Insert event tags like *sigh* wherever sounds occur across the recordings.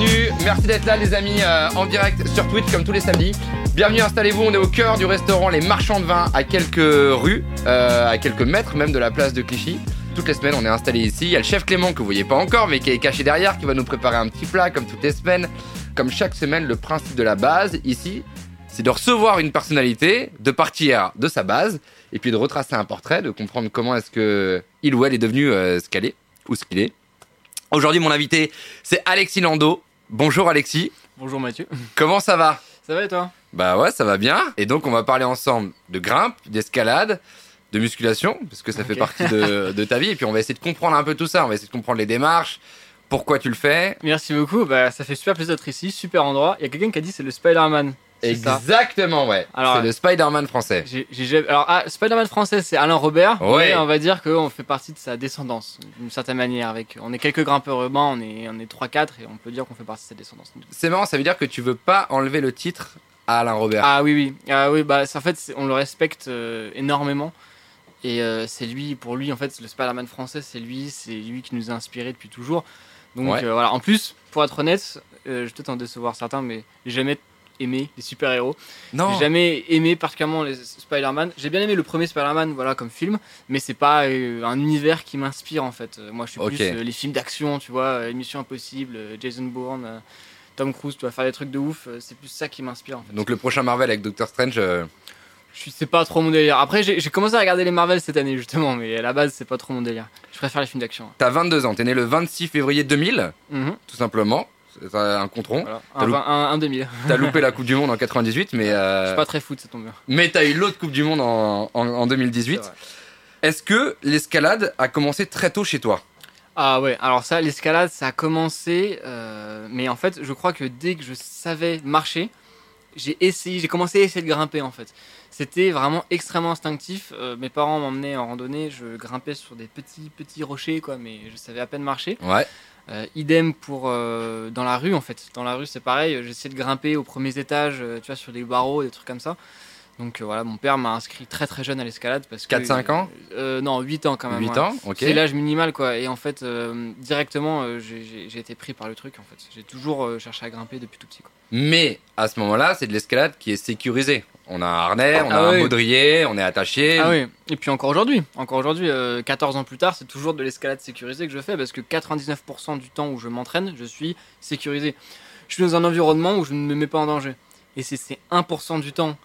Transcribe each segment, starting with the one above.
Merci d'être là, les amis, euh, en direct sur Twitch comme tous les samedis. Bienvenue, installez-vous. On est au cœur du restaurant Les Marchands de Vin, à quelques rues, euh, à quelques mètres même de la place de Clichy. Toutes les semaines, on est installé ici. Il y a le chef Clément que vous voyez pas encore, mais qui est caché derrière, qui va nous préparer un petit plat comme toutes les semaines. Comme chaque semaine, le principe de la base ici, c'est de recevoir une personnalité, de partir de sa base, et puis de retracer un portrait, de comprendre comment est-ce que il ou elle est devenu euh, ce qu'elle est ou ce qu'il est. Aujourd'hui, mon invité, c'est Alexis Lando. Bonjour Alexis. Bonjour Mathieu. Comment ça va Ça va et toi? Bah ouais, ça va bien. Et donc, on va parler ensemble de grimpe, d'escalade, de musculation, parce que ça fait partie de, *laughs* de ta vie. Et puis, on va essayer de comprendre un peu tout ça. On va essayer de comprendre les démarches, pourquoi tu le fais. Merci beaucoup, bah, ça fait super plaisir d'être ici, super endroit. Il y a quelqu'un qui a dit c'est le Spider-Man. Exactement, ouais. C'est le Spider-Man français. Alors, ah, Spider-Man français, c'est Alain Robert. Ouais. on va dire qu'on fait partie de sa descendance, d'une certaine manière. Avec, on est quelques grimpeurs urbains, on est, on est 3-4 et on peut dire qu'on fait partie de sa descendance. C'est marrant, ça veut dire que tu veux pas enlever le titre à Alain Robert. Ah oui, oui. Ah, oui bah, c'est- en fait, on le respecte euh, énormément. Et euh, c'est lui, pour lui, en fait, le Spider-Man français, c'est lui, c'est lui qui nous a inspirés depuis toujours. Donc Ouais. euh, voilà. En plus, pour être honnête, euh, je vais peut-être en décevoir certains, mais j'ai jamais aimé les super-héros. non. J'ai jamais aimé particulièrement les Spider-Man. J'ai bien aimé le premier Spider-Man, voilà, comme film, mais c'est pas euh, un univers qui m'inspire en fait. Moi, je suis plus euh, les films d'action, tu vois, euh, Mission Impossible, Jason Bourne, Tom Cruise, tu vas faire des trucs de ouf. c'est plus ça qui m'inspire en fait. Donc, le prochain Marvel avec Doctor Strange. Je c'est pas trop mon délire. Après, j'ai commencé à regarder les Marvel cette année justement, mais à la base, c'est pas trop mon délire. Je préfère les films d'action. T'as 22 ans. T'es né le 26 février 2000, Mhm. tout simplement. C'est un contron. Voilà. Un, loup- vingt- un, un 2000. *laughs* T'as loupé la Coupe du Monde en 98, mais. Je euh, suis pas très foot, tombe bien. Mais t'as eu l'autre Coupe du Monde en, en, en 2018. C'est vrai. Est-ce que l'escalade a commencé très tôt chez toi? Ah ouais, alors ça, l'escalade, ça a commencé, euh, mais en fait, je crois que dès que je savais marcher, j'ai essayé, j'ai commencé à essayer de grimper en fait. C'était vraiment extrêmement instinctif. Euh, mes parents m'emmenaient en randonnée, je grimpais sur des petits petits rochers quoi, mais je savais à peine marcher. Ouais. Euh, idem pour euh, dans la rue en fait. Dans la rue c'est pareil, j'essayais de grimper aux premiers étages, euh, tu vois, sur des barreaux, des trucs comme ça. Donc euh, voilà, mon père m'a inscrit très très jeune à l'escalade parce que 4-5 ans euh, Non, 8 ans quand même. 8 ouais. ans Ok. C'est l'âge minimal quoi. Et en fait, euh, directement, euh, j'ai- été pris par le truc en fait. J'ai toujours euh, cherché à grimper depuis tout petit quoi. Mais à ce moment-là, c'est de l'escalade qui est sécurisée. On a un harnais, on a Ah un oui. baudrier, on est attaché. Ah oui. Et puis encore aujourd'hui, encore aujourd'hui, euh, 14 ans plus tard, c'est toujours de l'escalade sécurisée que je fais parce que 99% du temps où je m'entraîne, je suis sécurisé. Je suis dans un environnement où je ne me mets pas en danger. Et c'est ces 1% du temps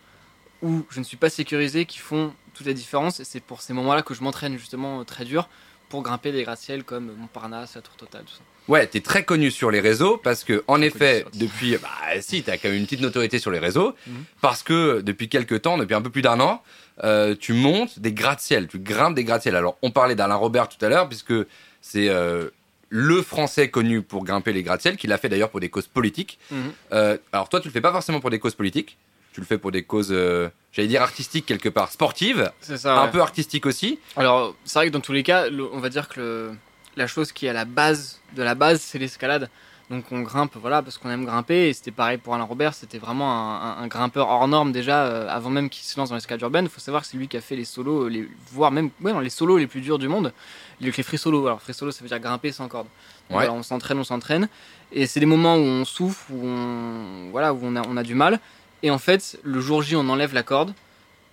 où je ne suis pas sécurisé qui font toute la différence. Et c'est pour ces moments-là que je m'entraîne justement euh, très dur pour grimper des gratte-ciel comme Montparnasse, la Tour Totale, tout ça. Ouais, t'es très connu sur les réseaux parce que, en effet, depuis, bah si, t'as quand même une petite notoriété sur les réseaux Mhm. parce que depuis quelques temps, depuis un peu plus d'un an, euh, tu montes des gratte-ciel, tu grimpes des gratte-ciel. Alors, on parlait d'Alain Robert tout à l'heure puisque c'est euh, le Français connu pour grimper les gratte-ciel, qui l'a fait d'ailleurs pour des causes politiques. Mhm. Euh, alors, toi, tu le fais pas forcément pour des causes politiques, tu le fais pour des causes, euh, j'allais dire artistiques quelque part, sportives, C'est ça. un ouais. peu artistiques aussi. Alors, c'est vrai que dans tous les cas, le- on va dire que le- la chose qui est à la base de la base, c'est l'escalade. Donc on grimpe, voilà, parce qu'on aime grimper. Et c'était pareil pour Alain Robert, c'était vraiment un, un- un grimpeur hors norme déjà, euh, avant même qu'il se lance dans l'escalade urbaine. Il faut savoir que c'est lui qui a fait les solos, les, voire même ouais, non, les solos les plus durs du monde. Les, les free solos. Alors free solo, ça veut dire grimper sans corde. Donc, Ouais. voilà, on s'entraîne, on s'entraîne. Et c'est des moments où on souffre, où on, voilà, où on a, on a du mal. Et en fait, le jour J, on enlève la corde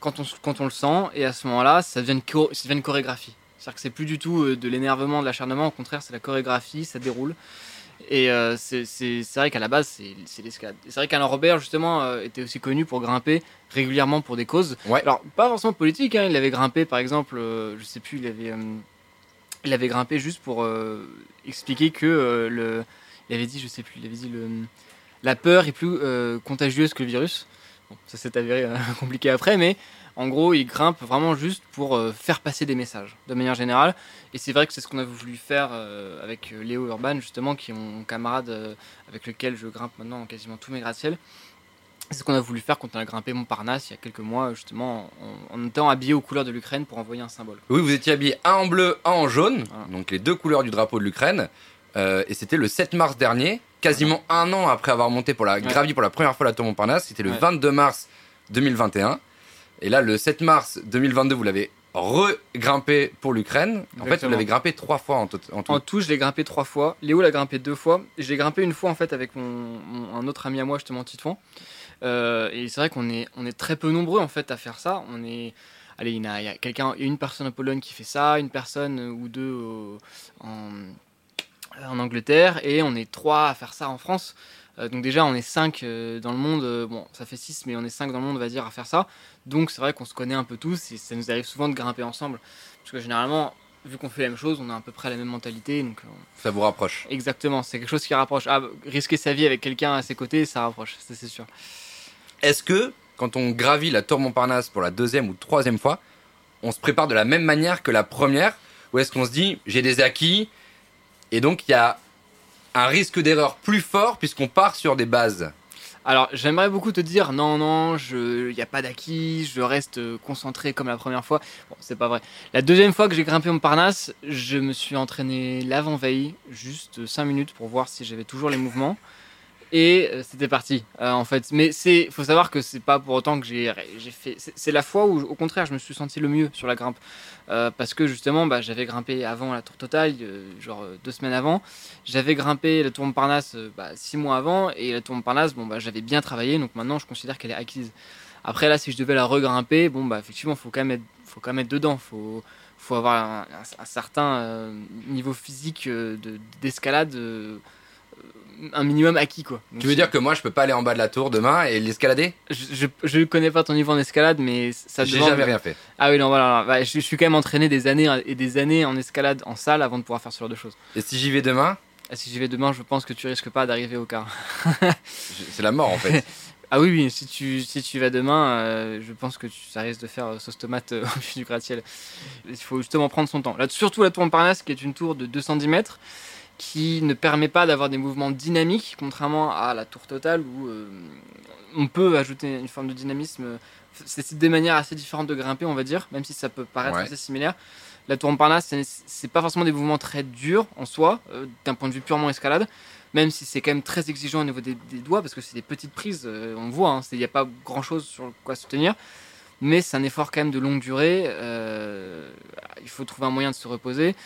quand on, quand on le sent, et à ce moment-là, ça devient une, ça devient une chorégraphie. C'est-à-dire que c'est plus du tout euh, de l'énervement, de l'acharnement, au contraire, c'est la chorégraphie, ça déroule. Et euh, c'est vrai qu'à la base, c'est l'escalade. C'est vrai qu'Alain Robert, justement, euh, était aussi connu pour grimper régulièrement pour des causes. Ouais. Alors, pas forcément politique, hein, il avait grimpé, par exemple, euh, je sais plus, il avait, euh, il avait grimpé juste pour expliquer que le. Il avait dit, je sais plus, il avait dit le, la peur est plus euh, contagieuse que le virus. Bon, ça s'est avéré euh, *laughs* compliqué après, mais en gros, il grimpe vraiment juste pour euh, faire passer des messages, de manière générale. Et c'est vrai que c'est ce qu'on a voulu faire avec Léo Urban, justement, qui est mon camarade avec lequel je grimpe maintenant quasiment tous mes gratte-ciel. C'est ce qu'on a voulu faire quand on a grimpé Montparnasse il y a quelques mois, justement, en, en étant habillé aux couleurs de l'Ukraine pour envoyer un symbole. Oui, vous étiez habillé un en bleu, un en jaune, Voilà. donc les deux couleurs du drapeau de l'Ukraine. Euh, et c'était le 7 mars dernier, quasiment un an après avoir monté pour la gravi pour la première fois la tour Montparnasse. C'était le Ouais. 22 mars 2021. Et là, le 7 mars 2022, vous l'avez regrimpé pour l'Ukraine. En fait, vous l'avez grimpé trois fois en, tout. en tout. En tout, je l'ai grimpé trois fois. Léo l'a grimpé deux fois. Je l'ai grimpé une fois en fait avec mon, mon- un autre ami à moi, justement Titouan. Euh, et c'est vrai qu'on est, on est très peu nombreux en fait à faire ça. On est, allez, il y a, quelqu'un, une personne en Pologne qui fait ça, une personne ou deux au- en, en Angleterre, et on est trois à faire ça en France. Euh, donc déjà, on est cinq euh, dans le monde. euh, bon, ça fait six, mais on est cinq dans le monde, on va dire, à faire ça. Donc c'est vrai qu'on se connaît un peu tous et ça nous arrive souvent de grimper ensemble. Parce que généralement, vu qu'on fait la même chose, on a à peu près la même mentalité. Donc, euh, Ça vous rapproche. exactement, c'est quelque chose qui rapproche. Ah, risquer sa vie avec quelqu'un à ses côtés, ça rapproche, ça c'est sûr. Est-ce que, quand on gravit la tour Montparnasse pour la deuxième ou troisième fois, on se prépare de la même manière que la première? Ou est-ce qu'on se dit, j'ai des acquis, et donc il y a un risque d'erreur plus fort puisqu'on part sur des bases Alors, j'aimerais beaucoup te dire non, non, il n'y a pas d'acquis, je reste euh, concentré comme la première fois. Bon, c'est pas vrai. La deuxième fois que j'ai grimpé Montparnasse, je me suis entraîné l'avant-veille, juste 5 minutes pour voir si j'avais toujours les mouvements. Et euh, c'était parti, euh, en fait. Mais c'est, faut savoir que c'est pas pour autant que j'ai, j'ai fait. C'est, la fois où, au contraire, je me suis senti le mieux sur la grimpe, Euh, parce que justement, bah, j'avais grimpé avant la tour totale, genre deux semaines avant. J'avais grimpé la tour Montparnasse bah, six mois avant, et la tour Montparnasse, bon, bah, j'avais bien travaillé, donc maintenant, je considère qu'elle est acquise. Après, là, si je devais la regrimper, bon, bah, effectivement, faut quand même faut quand même être dedans. Faut, faut avoir un, un- certain niveau physique de, d'escalade. Un minimum acquis quoi. Donc, Tu veux dire que moi je peux pas aller en bas de la tour demain et l'escalader? Je, je, je connais pas ton niveau en escalade, mais ça J'ai demande- jamais rien fait. Ah oui, non, voilà. voilà. Ouais, je, je suis quand même entraîné des années et des années en escalade en salle avant de pouvoir faire ce genre de choses. Et si j'y vais demain, Et si j'y vais demain, je pense que tu risques pas d'arriver au quart. *laughs* c'est la mort en fait. *laughs* Ah oui, oui, si tu, si tu vas demain, euh, je pense que tu, ça risque de faire euh, sauce tomate euh, *laughs* au pied du gratte-ciel. Il faut justement prendre son temps. Là, surtout la tour Montparnasse, qui est une tour de 210 mètres, qui ne permet pas d'avoir des mouvements dynamiques, contrairement à la tour totale où euh, on peut ajouter une forme de dynamisme. C'est c'est des manières assez différentes de grimper, on va dire, même si ça peut paraître Ouais. assez similaire. La tour Montparnasse, c'est- pas forcément des mouvements très durs en soi, euh, d'un point de vue purement escalade même si c'est quand même très exigeant au niveau des, des doigts, parce que c'est des petites prises, euh, on voit, il n'y a pas grand chose sur quoi se tenir, mais c'est un effort quand même de longue durée, euh, il faut trouver un moyen de se reposer,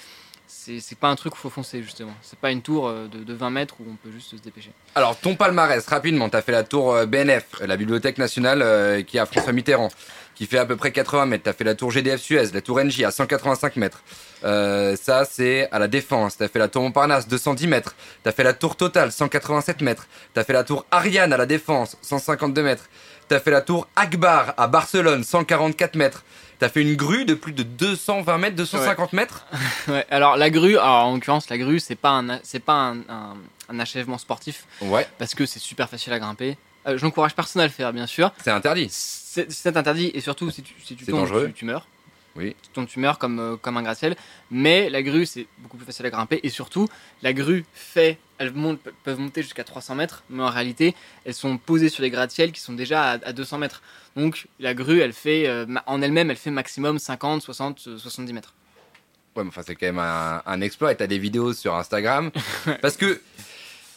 c'est pas un truc où il faut foncer justement, c'est pas une tour euh, de, de 20 mètres où on peut juste se dépêcher. Alors ton palmarès, rapidement, t'as fait la tour euh, BNF, euh, la Bibliothèque Nationale qui à François Mitterrand, qui fait à peu près 80 mètres. T'as fait la tour GDF Suez, la tour NJ à 185 mètres. Ça c'est à la Défense. T'as fait la tour Montparnasse, 210 mètres. T'as fait la tour Total, 187 mètres. T'as fait la tour Ariane à la Défense, 152 mètres. T'as fait la tour Akbar à Barcelone, 144 mètres. T'as fait une grue de plus de 220 mètres, 250 mètres? *laughs* Ouais, alors la grue, alors en l'occurrence la grue c'est pas un, c'est pas un, un- un achèvement sportif, Ouais, parce que c'est super facile à grimper. Euh, J'encourage personne à le faire bien sûr, c'est interdit. C'est interdit et surtout si tu, si tu tombes, dangereux. tu, tu meurs. Oui. Tu tombes, tu meurs comme, euh, comme un gratte-ciel. Mais la grue, c'est beaucoup plus facile à grimper. Et surtout, la grue fait. Elles montent, peuvent monter jusqu'à 300 mètres, mais en réalité, elles sont posées sur des gratte-ciel qui sont déjà à, à 200 mètres. Donc la grue, elle fait, euh, en elle-même, elle fait maximum 50, 60, euh, 70 mètres. Ouais, mais enfin, c'est quand même un, un exploit. Et t'as des vidéos sur Instagram. *laughs* Parce que,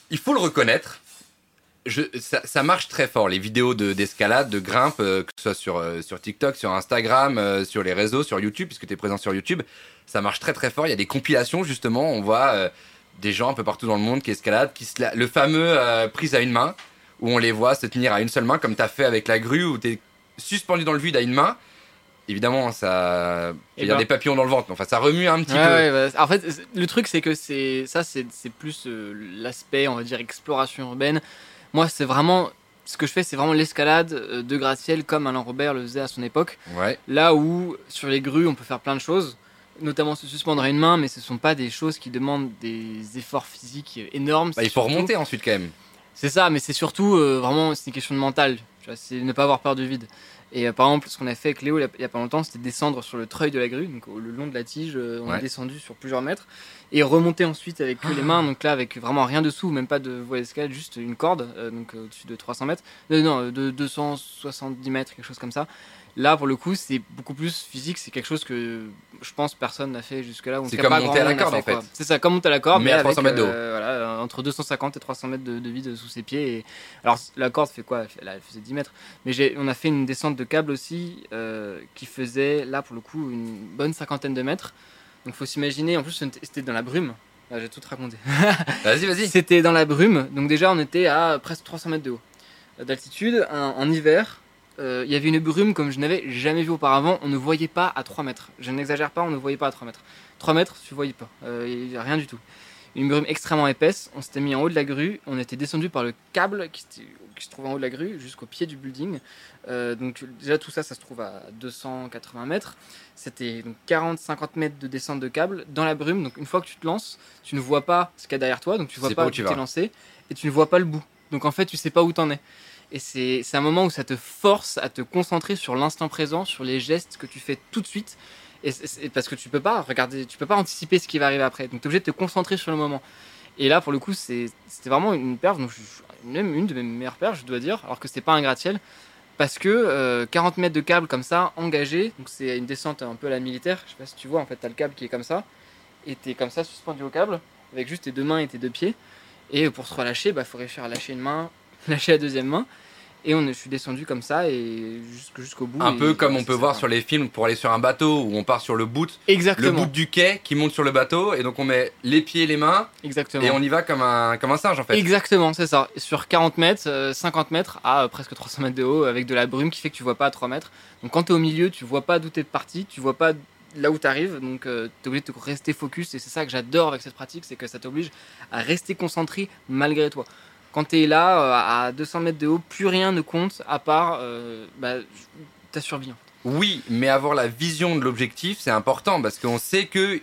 il faut le reconnaître, je, ça, ça marche très fort. Les vidéos de- d'escalade, de, grimpe, euh, que ce soit sur, euh, sur TikTok, sur Instagram, euh, sur les réseaux, sur YouTube, puisque tu es présent sur YouTube, ça marche très très fort. Il y a des compilations, justement. On voit des gens un peu partout dans le monde qui escaladent, qui se la- le fameux euh, prise à une main, où on les voit se tenir à une seule main, comme tu as fait avec la grue, où tu es suspendu dans le vide à une main. Évidemment, ça. Il y a des papillons dans le ventre, mais enfin, ça remue un petit Ouais, peu. ouais, bah, en fait, le truc, c'est que c'est ça, c'est c'est plus euh, l'aspect, on va dire, exploration urbaine. Moi, c'est vraiment. Ce que je fais, c'est vraiment l'escalade euh, de gratte-ciel comme Alain Robert le faisait à son époque. Ouais. Là où, sur les grues, on peut faire plein de choses, notamment se suspendre à une main, mais ce sont pas des choses qui demandent des efforts physiques énormes. Bah, il faut surtout- remonter ensuite quand même. C'est ça, mais c'est surtout euh, vraiment c'est une question de mental. C'est ne pas avoir peur du vide. Et euh, par exemple, ce qu'on a fait avec Léo il y a- pas longtemps, c'était descendre sur le treuil de la grue, donc le long de la tige, euh, on Ouais. est descendu sur plusieurs mètres et remonter ensuite avec les mains, donc là avec vraiment rien dessous, même pas de voie d'escalade, juste une corde, euh, donc au-dessus de 300 mètres, non, de 270 mètres, quelque chose comme ça. Là, pour le coup, c'est beaucoup plus physique. C'est quelque chose que je pense personne n'a fait jusque-là. C'est comme monter à la corde, en fait. C'est ça, comme monter à la corde, Mais à avec, 300 mètres de haut. euh, voilà, entre 250 et 300 mètres de, de vide sous ses pieds. Et... Alors, la corde fait quoi? Elle, faisait 10 mètres. Mais on a fait une descente de câble aussi euh, qui faisait, là, pour le coup, une bonne cinquantaine de mètres. Donc, faut s'imaginer, en plus, c'était dans la brume. Là, j'ai tout raconté. *laughs* Vas-y, vas-y. C'était dans la brume, donc déjà on était à presque 300 mètres de haut euh, d'altitude. En hiver, euh, il y avait une brume comme je n'avais jamais vu auparavant. On ne voyait pas à 3 mètres. Je n'exagère pas, on ne voyait pas à 3 mètres. 3 mètres, tu voyais pas. Euh, Il y a rien du tout. Une brume extrêmement épaisse. On s'était mis en haut de la grue. On était descendu par le câble qui, se trouve en haut de la grue jusqu'au pied du building. Euh, donc déjà tout ça, ça se trouve à 280 mètres. C'était donc 40-50 mètres de descente de câble dans la brume. Donc une fois que tu te lances, tu ne vois pas ce qu'il y a derrière toi, donc tu vois sais pas où tu t'es lancé et tu ne vois pas le bout. Donc en fait, tu sais pas où t'en es. Et c'est un moment où ça te force à te concentrer sur l'instant présent, sur les gestes que tu fais tout de suite. Et parce que tu peux pas regarder, tu peux pas anticiper ce qui va arriver après. Donc tu es obligé de te concentrer sur le moment. Et là, pour le coup, c'était vraiment une je- même une de mes meilleures perfs, je dois dire, alors que c'était pas un gratte-ciel. Parce que euh, 40 mètres de câble comme ça, engagé, donc c'est une descente un peu à la militaire. Je sais pas si tu vois, en fait, t'as le câble qui est comme ça, et t'es comme ça suspendu au câble, avec juste tes deux mains et tes deux pieds. Et pour se relâcher, bah, faut réussir à lâcher une main, *laughs* lâcher la deuxième main. Et on, je suis descendu comme ça et jusqu'au bout. Un et- peu comme on peut voir sur les films pour aller sur un bateau où on part sur le bout, le Exactement. bout du quai qui monte sur le bateau et donc on met les pieds, les mains Exactement. et on y va comme un, comme un singe en fait. Exactement, c'est ça. Sur 40 mètres, euh, 50 mètres à euh, presque 300 mètres de haut, avec de la brume qui fait que tu vois pas à 3 mètres. Donc quand tu es au milieu, tu vois pas d'où tu es parti, tu vois pas là où tu arrives, donc tu es obligé de te rester focus. Et c'est ça que j'adore avec cette pratique, c'est que ça t'oblige à rester concentré malgré toi. Quand tu es là, euh, à 200 mètres de haut, plus rien ne compte à part euh, bah, ta survie. Oui, mais avoir la vision de l'objectif, c'est important parce qu'on sait que,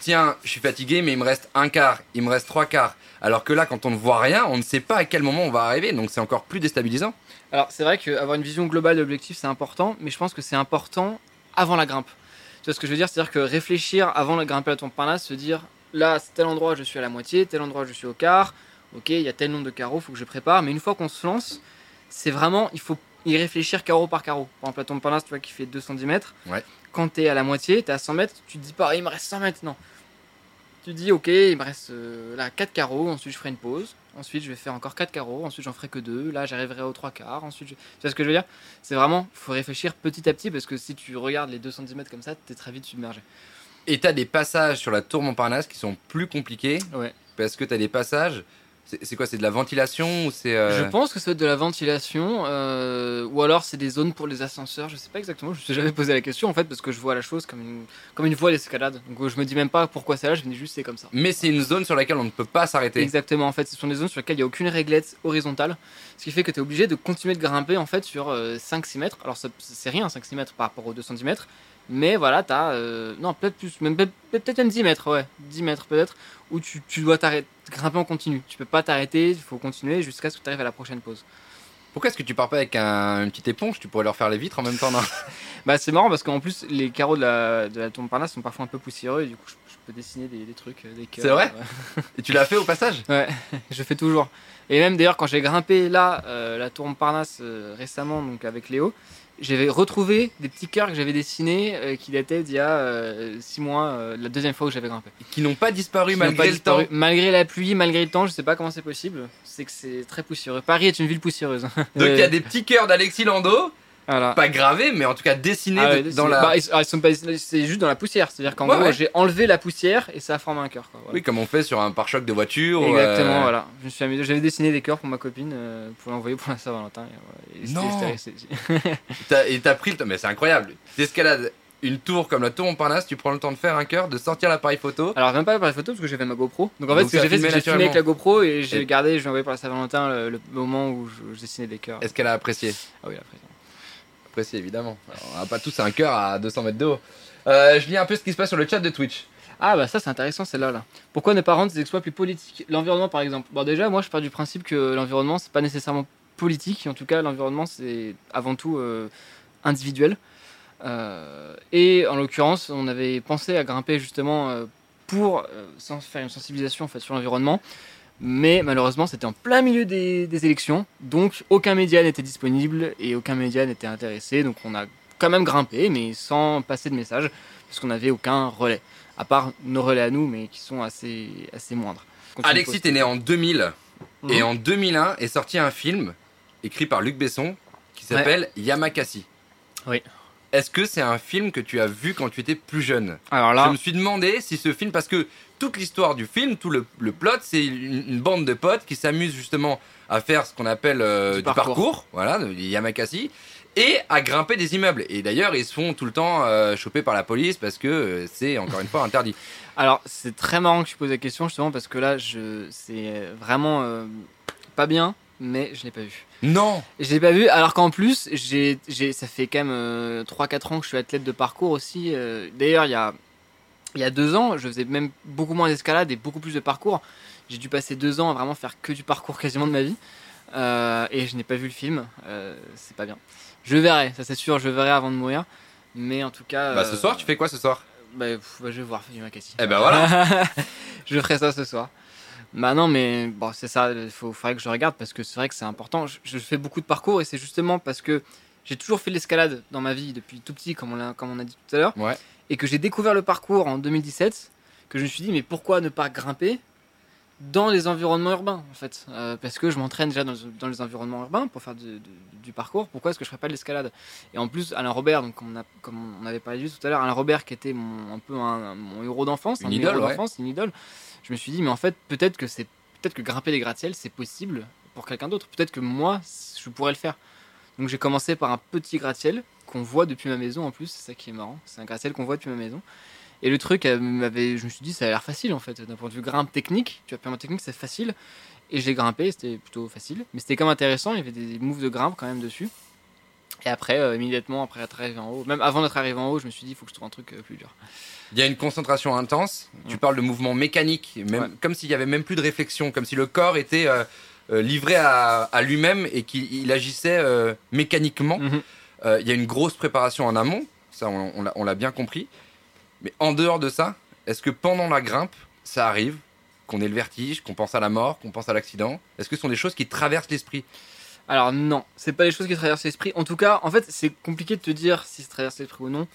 tiens, je suis fatigué, mais il me reste un quart, il me reste trois quarts. Alors que là, quand on ne voit rien, on ne sait pas à quel moment on va arriver, donc c'est encore plus déstabilisant. Alors c'est vrai qu'avoir une vision globale de l'objectif c'est important, mais je pense que c'est important avant la grimpe. Tu vois ce que je veux dire? C'est-à-dire que réfléchir avant de grimper à ton Parnasse, se dire là, c'est tel endroit je suis à la moitié, tel endroit je suis au quart, ok, il y a tel nombre de carreaux, faut que je prépare, mais une fois qu'on se lance, c'est vraiment, il faut y réfléchir carreau par carreau. Par exemple, à ton Parnasse, tu vois, qui fait 210 mètres, Ouais. quand tu es à la moitié, tu es à 100 mètres, tu te dis pas, il me reste 100 mètres, non. Tu dis, ok, il me reste euh, là 4 carreaux, ensuite je ferai une pause, ensuite je vais faire encore 4 carreaux, ensuite j'en ferai que 2, là j'arriverai aux 3 quarts, ensuite je... Tu vois ce que je veux dire? C'est vraiment, il faut réfléchir petit à petit parce que si tu regardes les 210 mètres comme ça, tu es très vite submergé. Et t'as des passages sur la tour Montparnasse qui sont plus compliqués Ouais. parce que t'as des passages. C'est c'est quoi C'est de la ventilation ou c'est euh, Je pense que être de la ventilation, euh, ou alors c'est des zones pour les ascenseurs, je sais pas exactement, je me suis jamais posé la question en fait parce que je vois la chose comme une, comme une voie d'escalade. Donc euh, je me dis même pas pourquoi c'est là, je me dis juste c'est comme ça. Mais c'est une zone sur laquelle on ne peut pas s'arrêter. Exactement, en fait, ce sont des zones sur lesquelles il n'y a aucune réglette horizontale, ce qui fait que tu es obligé de continuer de grimper en fait sur euh, 5-6 mètres. Alors c'est rien 5-6 mètres par rapport aux 210 mètres, mais voilà, tu as. non, peut-être plus, même, peut- peut-être même 10 mètres, ouais, 10 mètres peut-être, où tu, tu dois t'arrêter, grimper en continu. Tu peux pas t'arrêter, il faut continuer jusqu'à ce que tu arrives à la prochaine pause. Pourquoi est-ce que tu pars pas avec un, une petite éponge? Tu pourrais leur faire les vitres en même temps, non? *laughs* Bah c'est marrant parce qu'en plus les carreaux de la, de la tombe Parnasse sont parfois un peu poussiéreux et du coup je, je peux dessiner des, des trucs, euh, des cœurs. C'est vrai? ouais. Et tu l'as fait au passage? *laughs* Ouais, je fais toujours. Et même d'ailleurs, quand j'ai grimpé là, euh, la tour Montparnasse euh, récemment, donc avec Léo, j'avais retrouvé des petits cœurs que j'avais dessinés euh, qui dataient d'il y a 6 mois, euh, la deuxième fois où j'avais grimpé. Qui n'ont pas disparu Qui n'ont malgré pas le disparu. temps. Malgré la pluie, malgré le temps, je sais pas comment c'est possible. C'est que c'est très poussiéreux. Paris est une ville poussiéreuse. Donc il y a *laughs* des petits cœurs d'Alexis Lando, Voilà. pas gravés, mais en tout cas dessinés Ah ouais, de- dans la. bah, ah, c'est juste dans la poussière. C'est-à-dire qu'en Ouais, gros, ouais. j'ai enlevé la poussière et ça a formé un cœur. quoi. Voilà. Oui, comme on fait sur un pare-choc de voiture. ou, Exactement, euh, voilà. Je me suis amusé. J'avais dessiné des cœurs pour ma copine euh, pour l'envoyer pour la Saint-Valentin. et Non. *laughs* Et t'as pris le temps. Mais c'est incroyable. T'escalades une tour comme la tour Montparnasse, tu prends le temps de faire un cœur, de sortir l'appareil photo. Alors, même pas par les photos parce que j'avais ma GoPro. Donc, en fait, Donc, ce que j'ai fait, c'est que j'ai filmé avec la GoPro et j'ai Et- gardé, je lui ai envoyé pour la Saint-Valentin le, le moment où je, je dessinais des cœurs. Est-ce qu'elle a apprécié? Ah oui, après. Apprécié, évidemment. Alors, on n'a pas tous un cœur à 200 mètres de haut. Euh, je lis un peu ce qui se passe sur le chat de Twitch. Ah bah ça c'est intéressant celle-là là. Pourquoi ne pas rendre ces exploits plus politiques? L'environnement par exemple. Bon déjà moi je pars du principe que l'environnement c'est pas nécessairement politique, en tout cas l'environnement c'est avant tout euh, individuel. Euh, et en l'occurrence on avait pensé à grimper justement pour sans faire une sensibilisation en fait sur l'environnement. Mais malheureusement c'était en plein milieu des, des élections, donc aucun média n'était disponible et aucun média n'était intéressé, donc on a quand même grimpé, mais sans passer de message, parce qu'on n'avait aucun relais. À part nos relais à nous, mais qui sont assez, assez moindres. Continue Alexis, t'es né en 2000 et Mhm. en 2001 est sorti un film écrit par Luc Besson qui s'appelle Yamakasi. Oui. Est-ce que c'est un film que tu as vu quand tu étais plus jeune Alors Je là, me suis demandé si ce film, parce que toute l'histoire du film, tout le, le plot, c'est une, une bande de potes qui s'amusent justement à faire ce qu'on appelle euh, Du du, parcours. parcours. voilà, de Yamakasi, et à grimper des immeubles. Et d'ailleurs, ils se font tout le temps euh, choper par la police parce que euh, c'est encore une fois interdit. *laughs* Alors, c'est très marrant que tu poses la question, justement, parce que là, je... c'est vraiment euh, pas bien, mais je l'ai pas vu. Non Je l'ai pas vu, alors qu'en plus, j'ai, ça fait quand même euh, 3-4 ans que je suis athlète de parcours aussi. euh, D'ailleurs, il y a, il y a deux ans, je faisais même beaucoup moins d'escalade et beaucoup plus de parcours. J'ai dû passer deux ans à vraiment faire que du parcours quasiment de ma vie. Euh, et je n'ai pas vu le film, euh, c'est pas bien. Je verrai, ça c'est sûr, je verrai avant de mourir. Mais en tout cas. Bah ce soir, tu fais quoi ce soir? bah, pff, bah, je vais voir Yuma Kassi. Eh ben voilà *laughs* je ferai ça ce soir. Bah non, mais bon, c'est ça, il faut, faudrait que je regarde parce que c'est vrai que c'est important. Je, je fais beaucoup de parcours et c'est justement parce que j'ai toujours fait de l'escalade dans ma vie depuis tout petit, comme on, l'a- comme on a dit tout à l'heure, Ouais. et que j'ai découvert le parcours en 2017, que je me suis dit, mais pourquoi ne pas grimper? Dans les environnements urbains en fait Euh, Parce que je m'entraîne déjà dans, dans les environnements urbains pour faire du, du- du parcours, pourquoi est-ce que je ferais pas de l'escalade? Et en plus, Alain Robert, donc, comme, on a, comme on avait parlé lui tout à l'heure, Alain Robert qui était mon, un peu un- mon héros d'enfance, Une un idole, héros ouais. d'enfance, une idole, je me suis dit, mais en fait, peut-être que c'est peut-être que grimper les gratte-ciels, c'est possible pour quelqu'un d'autre. Peut-être que moi, je pourrais le faire. Donc j'ai commencé par un petit gratte-ciel qu'on voit depuis ma maison en plus, c'est ça qui est marrant. C'est un gratte-ciel qu'on voit depuis ma maison. Et le truc, euh, m'avait, je me suis dit, ça a l'air facile en fait. D'un point de vue grimpe technique, tu vois, technique, c'est facile. Et j'ai grimpé, c'était plutôt facile. Mais c'était quand même intéressant, il y avait des moves de grimpe quand même dessus. Et après, euh, immédiatement, après être arrivé en haut, même avant d'être arrivé en haut, je me suis dit, il faut que je trouve un truc euh, plus dur. Il y a une concentration intense. Tu parles de mouvements mécaniques, même, Ouais. comme s'il y avait même plus de réflexion, comme si le corps était euh, livré à, à lui-même et qu'il il agissait mécaniquement. Mhm. Euh, Il y a une grosse préparation en amont, ça on l'a bien compris. Mais en dehors de ça, est-ce que pendant la grimpe, ça arrive qu'on ait le vertige, qu'on pense à la mort, qu'on pense à l'accident? Est-ce que ce sont des choses qui traversent l'esprit? Alors non, c'est pas les choses qui traversent l'esprit. En tout cas, en fait, c'est compliqué de te dire si ça traverse l'esprit ou non.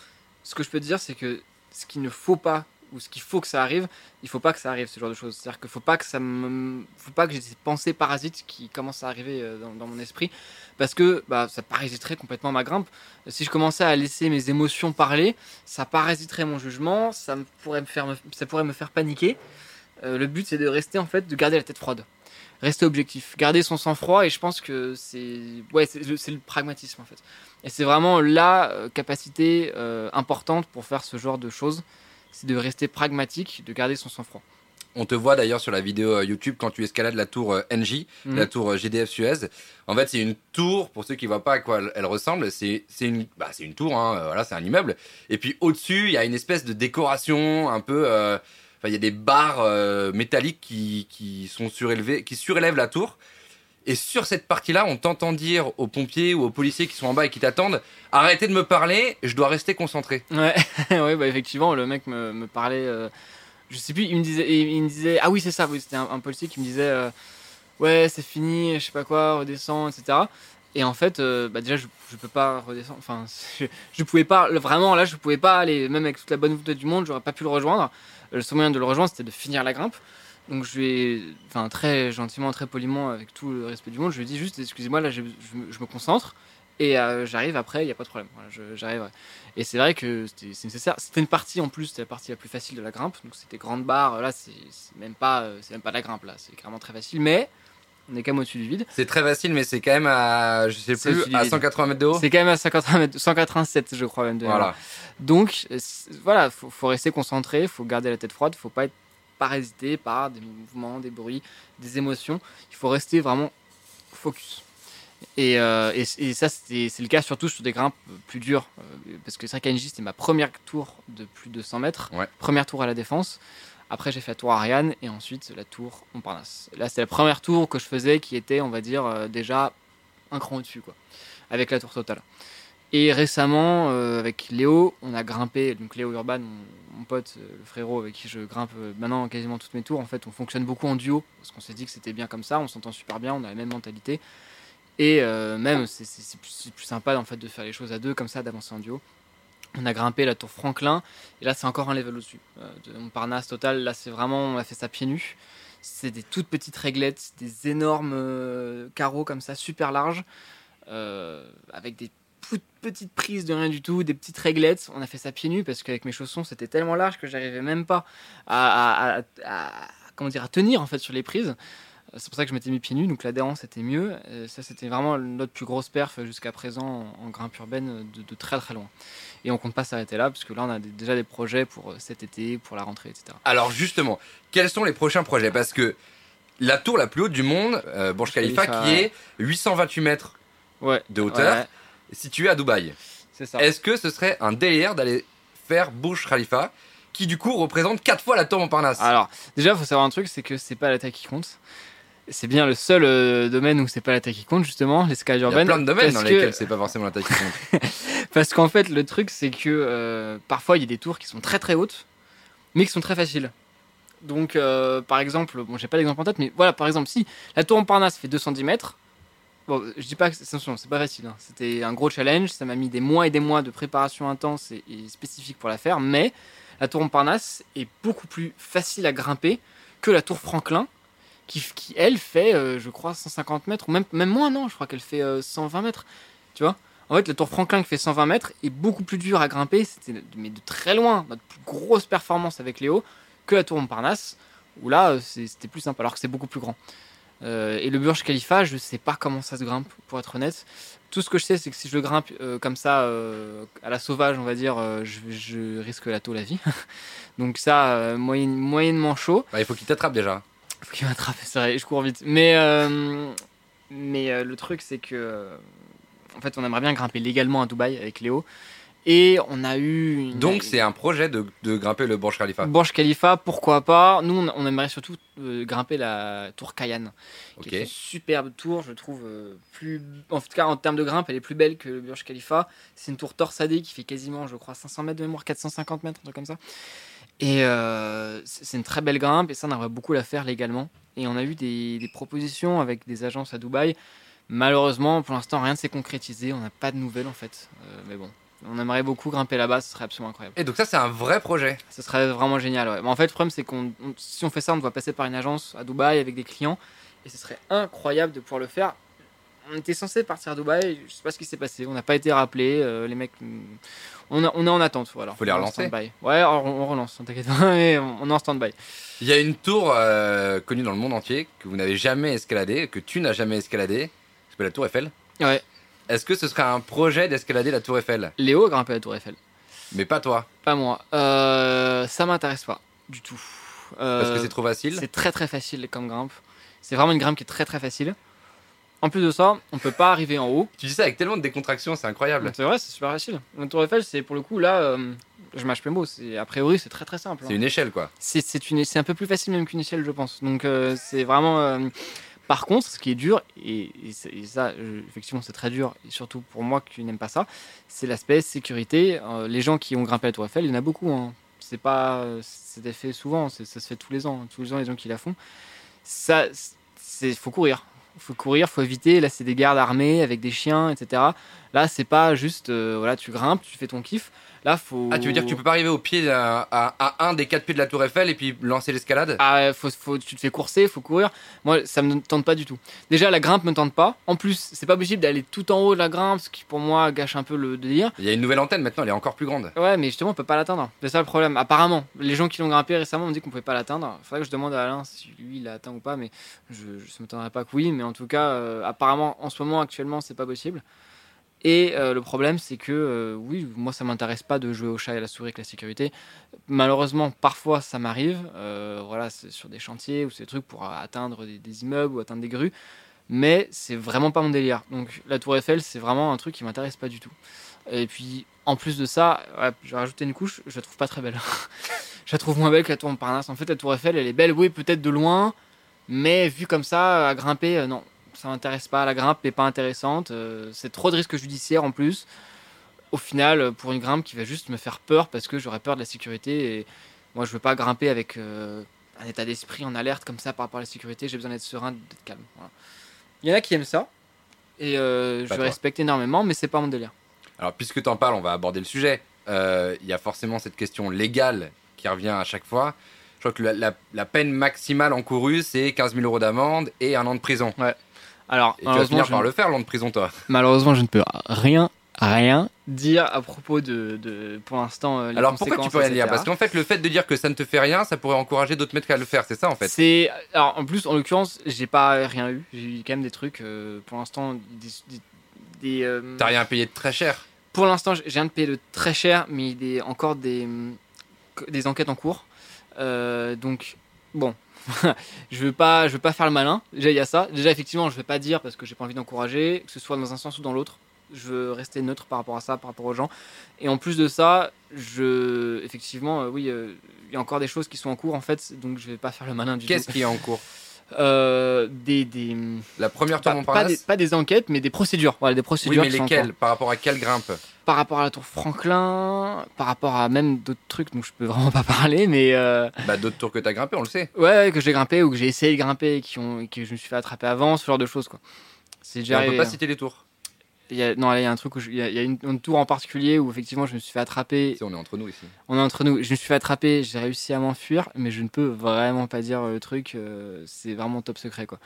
Ce que je peux te dire, c'est que ce qu'il ne faut pas ou ce qu'il faut que ça arrive, il faut pas que ça arrive ce genre de choses. C'est-à-dire qu'il faut pas que ça faut pas que j'ai ces pensées parasites qui commencent à arriver euh, dans, mon esprit, parce que bah, ça parasiterait complètement ma grimpe. Si je commençais à laisser mes émotions parler, ça parasiterait mon jugement, ça pourrait me faire, ça pourrait me faire paniquer. Euh, le but, c'est de rester en fait, de garder la tête froide rester objectif, garder son sang-froid et je pense que c'est ouais c'est le, pragmatisme en fait. Et c'est vraiment la euh, capacité importante pour faire ce genre de choses, c'est de rester pragmatique, de garder son sang-froid. On te voit d'ailleurs sur la vidéo euh, YouTube quand tu escalades la tour euh, NJ, Mhm. la tour euh, GDF Suez. En fait, c'est une tour, pour ceux qui voient pas à quoi elle, ressemble, c'est c'est une, bah, c'est une tour, hein, voilà, c'est un immeuble. Et puis au-dessus, il y a une espèce de décoration un peu. euh, Enfin, il y a des barres euh, métalliques qui, qui sont surélevées, qui surélèvent la tour. Et sur cette partie-là, on t'entend dire aux pompiers ou aux policiers qui sont en bas et qui t'attendent arrêtez de me parler, je dois rester concentré. Ouais, *laughs* ouais bah effectivement, le mec me, me parlait. euh, je sais plus, il me disait, il, me disait ah oui, c'est ça, oui, c'était un, policier qui me disait euh, ouais, c'est fini, je sais pas quoi, redescends, etc. Et en fait, euh, bah déjà, je, je peux pas redescendre. Enfin, *laughs* je, je pouvais pas, vraiment, là, je pouvais pas aller, même avec toute la bonne volonté du monde, j'aurais pas pu le rejoindre. Le seul moyen de le rejoindre, c'était de finir la grimpe. Donc, je lui ai, enfin, très gentiment, très poliment, avec tout le respect du monde, je lui ai dit juste, excusez-moi, là, je, je me- je me concentre. Et euh, j'arrive après, il n'y a pas de problème. Voilà, j'arriverai. Et c'est vrai que c'était c'est nécessaire. C'était une partie en plus, c'était la partie la plus facile de la grimpe. Donc c'était grande barre. Là, c'est même pas, euh, c'est même pas de la grimpe là. C'est carrément très facile. Mais on est quand même au-dessus du vide. C'est très facile, mais c'est quand même à, je sais plus, à vide. 180 mètres de haut. C'est quand même à 180 mètres- 187, je crois même. de Voilà. Donc euh, voilà, faut, faut rester concentré, faut garder la tête froide, faut pas être parasité par des mouvements, des bruits, des émotions. Il faut rester vraiment focus. Et, euh, et, et ça, c'est le cas surtout sur des grimpes plus dures. euh, parce que 5 NJ, c'était ma première tour de plus de 100 mètres. Ouais. Première tour à la défense. Après, j'ai fait la tour Ariane et ensuite la tour Montparnasse. Là, c'est la première tour que je faisais qui était, on va dire, euh, déjà un cran au-dessus, quoi. Avec la tour totale. Et récemment, euh, avec Léo, on a grimpé, donc Léo Urban, mon, pote, euh, le frérot avec qui je grimpe euh, maintenant quasiment toutes mes tours. En fait, on fonctionne beaucoup en duo parce qu'on s'est dit que c'était bien comme ça, on s'entend super bien, on a la même mentalité. Et même, c'est- plus, sympa en fait de faire les choses à deux comme ça, d'avancer en duo. On a grimpé la tour Franklin, et là c'est encore un level au-dessus. De Montparnasse total, là c'est vraiment, on a fait ça pieds nus. C'est des toutes petites réglettes, des énormes carreaux comme ça, super larges, avec des petites prises de rien du tout, des petites réglettes. On a fait ça pieds nus parce qu'avec mes chaussons c'était tellement large que j'arrivais même pas à, à- à- à- comment dire, à tenir en fait sur les prises. Euh, C'est pour ça que je m'étais mis pieds nus, donc l'adhérence était mieux. Ça, c'était vraiment notre plus grosse perf jusqu'à présent en, en grimpe urbaine de, de très très loin. Et on compte pas s'arrêter là, parce que là, on a des- déjà des projets pour euh, cet été, pour la rentrée, etc. Alors justement, quels sont les prochains projets? Parce que la tour la plus haute du monde, euh, Burj Khalifa, qui est 828 mètres Ouais, de hauteur, ouais, située à Dubaï. c'est ça. Est-ce que ce serait un délire d'aller faire Burj Khalifa, qui du coup représente 4 fois la tour Montparnasse Alors, déjà, il faut savoir un truc, c'est que c'est pas la taille qui compte. C'est bien le seul euh, domaine où c'est pas la taille qui compte, justement, l'escalade Il y a plein de domaines dans que- lesquels c'est pas forcément la taille qui compte. *laughs* Parce qu'en fait, le truc, c'est que euh, parfois, il y a des tours qui sont très très hautes, mais qui sont très faciles. Donc, euh, par exemple, bon, j'ai pas d'exemple en tête, mais voilà, par exemple, si la tour Montparnasse fait 210 mètres, bon, je dis pas que c'est pas facile. hein. C'était un gros challenge, ça m'a mis des mois et des mois de préparation intense et, spécifique pour la faire, mais la tour Montparnasse est beaucoup plus facile à grimper que la tour Franklin, qui, qui elle fait, euh, je crois, 150 mètres, ou même, même moins, non, je crois qu'elle fait euh, 120 mètres. Tu vois En fait, la tour Franklin qui fait 120 mètres est beaucoup plus dur à grimper, c'était mais de très loin notre plus grosse performance avec Léo que la tour Montparnasse, où là, euh, c'était plus simple, alors que c'est beaucoup plus grand. Euh, et le Burj Khalifa, je sais pas comment ça se grimpe, pour être honnête. Tout ce que je sais, c'est que si je le grimpe euh, comme ça, euh, à la sauvage, on va dire, je, je risque la taux la vie. *laughs* Donc ça, euh, moyen- moyennement chaud. Bah, il faut qu'il t'attrape déjà. Faut qu'il m'attrape, c'est vrai, je cours vite. Mais, mais le truc, c'est que. en fait, on aimerait bien grimper légalement à Dubaï avec Léo. Et on a eu. une- Donc c'est un projet de, de grimper le Burj Khalifa. Burj Khalifa, pourquoi pas Nous, on, on aimerait surtout euh, grimper la tour Cayenne, qui Ok. est une superbe tour, je trouve. euh, plus, en tout cas, en termes de grimpe, elle est plus belle que le Burj Khalifa. C'est une tour torsadée qui fait quasiment, je crois, 500 mètres de mémoire, 450 mètres, un truc comme ça. Et euh, c'est une très belle grimpe, et ça, on aimerait beaucoup la faire légalement. Et on a eu des, des propositions avec des agences à Dubaï. Malheureusement, pour l'instant, rien ne s'est concrétisé. On n'a pas de nouvelles, en fait. Mais bon, on aimerait beaucoup grimper là-bas, ce serait absolument incroyable. Et donc ça c'est un vrai projet. Ce serait vraiment génial. Ouais. Mais en fait, le problème, c'est qu'on, on- si on fait ça, on doit passer par une agence à Dubaï avec des clients. Et ce serait incroyable de pouvoir le faire. On était censé partir à Dubaï. Je sais pas ce qui s'est passé. On n'a pas été rappelé. euh, les mecs, mm, on, a- on est en attente. Voilà. Faut les relancer. stand-by. Ouais, on, on relance. T'inquiète pas. *laughs* on est en stand-by. Il y a une tour euh, connue dans le monde entier que vous n'avez jamais escaladée, que tu n'as jamais escaladée, s'appelle la Tour Eiffel? Ouais. Est-ce que ce serait un projet d'escalader la Tour Eiffel? Léo a grimpé la Tour Eiffel. Mais pas toi, Pas moi. Euh, ça m'intéresse pas du tout. parce que Euh, c'est trop facile. C'est très très facile comme grimpe. C'est vraiment une grimpe qui est très très facile. En plus de ça, on peut pas arriver en haut. Tu dis ça avec tellement de décontraction, c'est incroyable. C'est vrai, c'est super facile. La Tour Eiffel, c'est pour le coup là, euh, je mâche mes mots. C'est a priori, c'est très très simple. C'est hein. une échelle quoi. C'est un peu plus facile même qu'une échelle, je pense. Donc euh, c'est vraiment. euh, Par contre, ce qui est dur et, ça, effectivement, c'est très dur, et surtout pour moi qui n'aime pas ça, c'est l'aspect sécurité. Euh, les gens qui ont grimpé la Tour Eiffel, il y en a beaucoup. Hein. C'est pas, c'est fait souvent, ça se fait tous les ans. Tous les ans, les gens qui la font. Ça, c'est, faut courir. Faut courir, faut éviter. Là, c'est des gardes armés avec des chiens, etc. Là, c'est pas juste, euh, voilà, tu grimpes, tu fais ton kiff. Là, faut. Ah, tu veux dire que tu peux pas arriver au pied d'un- à, à un des quatre pieds de la Tour Eiffel et puis lancer l'escalade? Ah, faut, faut, tu te fais courser, faut courir. Moi, ça me tente pas du tout. Déjà, la grimpe me tente pas. En plus, c'est pas possible d'aller tout en haut de la grimpe, ce qui pour moi gâche un peu le délire. Il y a une nouvelle antenne maintenant, elle est encore plus grande. Ouais, mais justement, on peut pas l'atteindre. C'est ça le problème. Apparemment, les gens qui l'ont grimpé récemment m'ont dit qu'on pouvait pas l'atteindre. Faudrait que je demande à Alain si lui il l'a atteint ou pas, mais je, je ça m'étonnerait pas que oui. Mais en tout cas, euh, apparemment, en ce moment, actuellement, c'est pas possible. Et euh, le problème, c'est que euh, oui, moi, ça m'intéresse pas de jouer au chat et à la souris avec la sécurité. Malheureusement, parfois, ça m'arrive. Euh, voilà, c'est sur des chantiers ou ces trucs pour atteindre des, immeubles ou atteindre des grues. Mais c'est vraiment pas mon délire. Donc, la Tour Eiffel, c'est vraiment un truc qui m'intéresse pas du tout. Et puis, en plus de ça, je vais rajouter une couche, je la trouve pas très belle. *laughs* je la trouve moins belle que la Tour Montparnasse. En fait, la Tour Eiffel, elle est belle, oui, peut-être de loin, mais vue comme ça, à grimper, non, ça m'intéresse pas. La grimpe n'est pas intéressante. euh, c'est trop de risques judiciaires en plus. Au final, euh, pour une grimpe qui va juste me faire peur parce que j'aurais peur de la sécurité. Et moi, je veux pas grimper avec euh, un état d'esprit en alerte comme ça par rapport à la sécurité. J'ai besoin d'être serein, d'être calme. voilà. Il y en a qui aiment ça. Et euh, je toi. respecte énormément, mais c'est pas mon délire. Alors, puisque tu en parles, on va aborder le sujet. Il y a forcément cette question légale qui revient à chaque fois. Je crois que la, la- la peine maximale encourue, c'est 15 000 euros d'amende et un an de prison. Alors, Et tu vas finir le faire, l'an de prison, toi. malheureusement, je ne peux rien, rien dire à propos de, de pour l'instant, euh, les Alors, pourquoi tu peux rien dire. Parce qu'en fait, le fait de dire que ça ne te fait rien, ça pourrait encourager d'autres mecs à le faire, c'est ça, en fait C'est alors en plus en l'occurrence j'ai pas rien eu j'ai eu quand même des trucs euh, pour l'instant des, des- des, euh, T'as rien payé de très cher. pour l'instant j'ai rien de payé de très cher mais il y a encore des des enquêtes en cours Euh, donc bon. *laughs* Je veux pas je veux pas faire le malin. Déjà il y a ça. Déjà effectivement je vais pas dire parce que j'ai pas envie d'encourager que ce soit dans un sens ou dans l'autre. Je veux rester neutre par rapport à ça par rapport aux gens. Et en plus de ça je effectivement euh, oui euh, il y a encore des choses qui sont en cours en fait. Donc je vais pas faire le malin du tout. Qu'est-ce qui est en cours? *laughs* euh, des, des La première tour pas, pas des, pas des enquêtes, mais des procédures. Voilà, des Oui, procédures. mais lesquelles? Par rapport à quelle grimpe? Par rapport à la tour Franklin, par rapport à même d'autres trucs dont je peux vraiment pas parler, mais euh, Bah, d'autres tours que t'as grimpé, on le sait. ouais, que j'ai grimpé ou que j'ai essayé de grimper et qui ont, que je me suis fait attraper avant, ce genre de choses quoi. C'est Et déjà on peut pas hein. citer les tours. Y a, non, là, il y a un truc où il y a, il y a une, une tour en particulier où effectivement je me suis fait attraper. Si, on est entre nous ici. On est entre nous. Je me suis fait attraper, j'ai réussi à m'enfuir, mais je ne peux vraiment pas dire le truc. euh, c'est vraiment top secret quoi.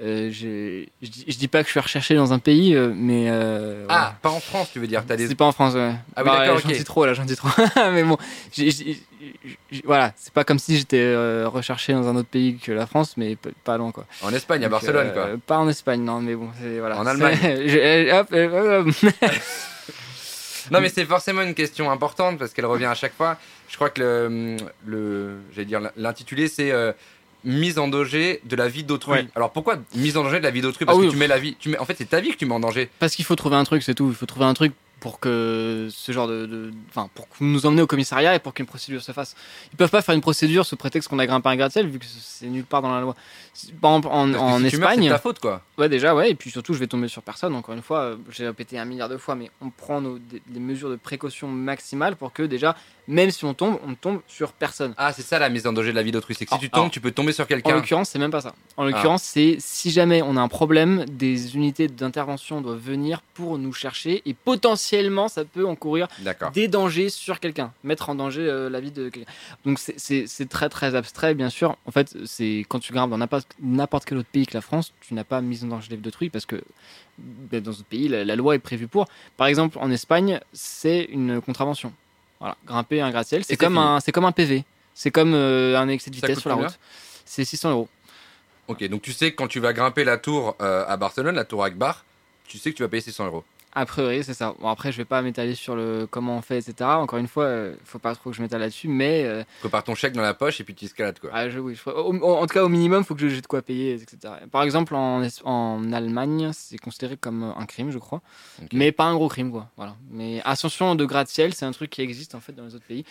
Euh, je, dis, je dis pas que je suis recherché dans un pays, euh, mais euh. Ah, pas en France, tu veux dire des... C'est pas en France, ouais. Ah oui, Bah, d'accord, ouais, J'en dis trop, là, j'en dis trop. *laughs* mais bon, voilà, c'est pas comme si j'étais euh, recherché dans un autre pays que la France, mais pas loin, quoi. En Espagne, à Barcelone, quoi. Pas en Espagne, non, mais bon, c'est voilà. En Allemagne. *laughs* Je- hop, hop. *laughs* Non, mais c'est forcément une question importante parce qu'elle revient à chaque fois. Je crois que le, le j'allais dire l'intitulé, c'est mise en danger de la vie d'autrui. Ouais. Alors pourquoi mise en danger de la vie d'autrui? Parce Ah que tu mets la vie, tu mets, en fait, c'est ta vie que tu mets en danger. Parce qu'il faut trouver un truc, c'est tout. Il faut trouver un truc pour que ce genre de, enfin, pour nous emmener au commissariat et pour qu'une procédure se fasse. Ils peuvent pas faire une procédure sous prétexte qu'on a grimpé un gratte-ciel vu que c'est nulle part dans la loi. Par exemple, en, Parce que en si tu meurs, c'est Espagne, ta faute, quoi. Ouais, déjà, ouais, et puis surtout, je vais tomber sur personne. Encore une fois, euh, j'ai répété un milliard de fois, mais on prend nos, des, des mesures de précaution maximales pour que déjà, même si on tombe, on ne tombe sur personne. Ah, c'est ça la mise en danger de la vie d'autrui. C'est que si tu tombes, tu peux tomber sur En quelqu'un. l'occurrence, c'est même pas ça. En l'occurrence, c'est si jamais on a un problème, des unités d'intervention doivent venir pour nous chercher et potentiellement, ça peut encourir des dangers sur quelqu'un, mettre en danger euh, la vie de quelqu'un. Donc c'est- très très abstrait, bien sûr. En fait, c'est quand tu grimpes dans n'importe quel autre pays que la France, tu n'as pas mis en danger la vie d'autrui parce que ben, dans ce pays, la, la loi est prévue pour. Par exemple, en Espagne, c'est une contravention. Voilà, grimper un gratte-ciel, c'est comme fini. un, c'est comme un PV, c'est comme euh, un excès de vitesse sur la route. C'est 600 euros. Ok, donc tu sais que quand tu vas grimper la tour euh, à Barcelone, la tour Akbar, tu sais que tu vas payer 600 euros. A priori, c'est ça. Bon, après, je vais pas m'étaler sur le comment on fait, etc. Encore une fois, euh, faut pas trop que je m'étale là-dessus, mais euh, Prépare ton chèque dans la poche et puis tu escalades, quoi. Ah, je, oui, je au- en tout cas, au minimum, faut que j'ai de quoi payer, etc. Par exemple, en, en Allemagne, c'est considéré comme un crime, je crois. Mais pas un gros crime, quoi. Voilà. Mais ascension de gratte-ciel, c'est un truc qui existe en fait dans les autres pays.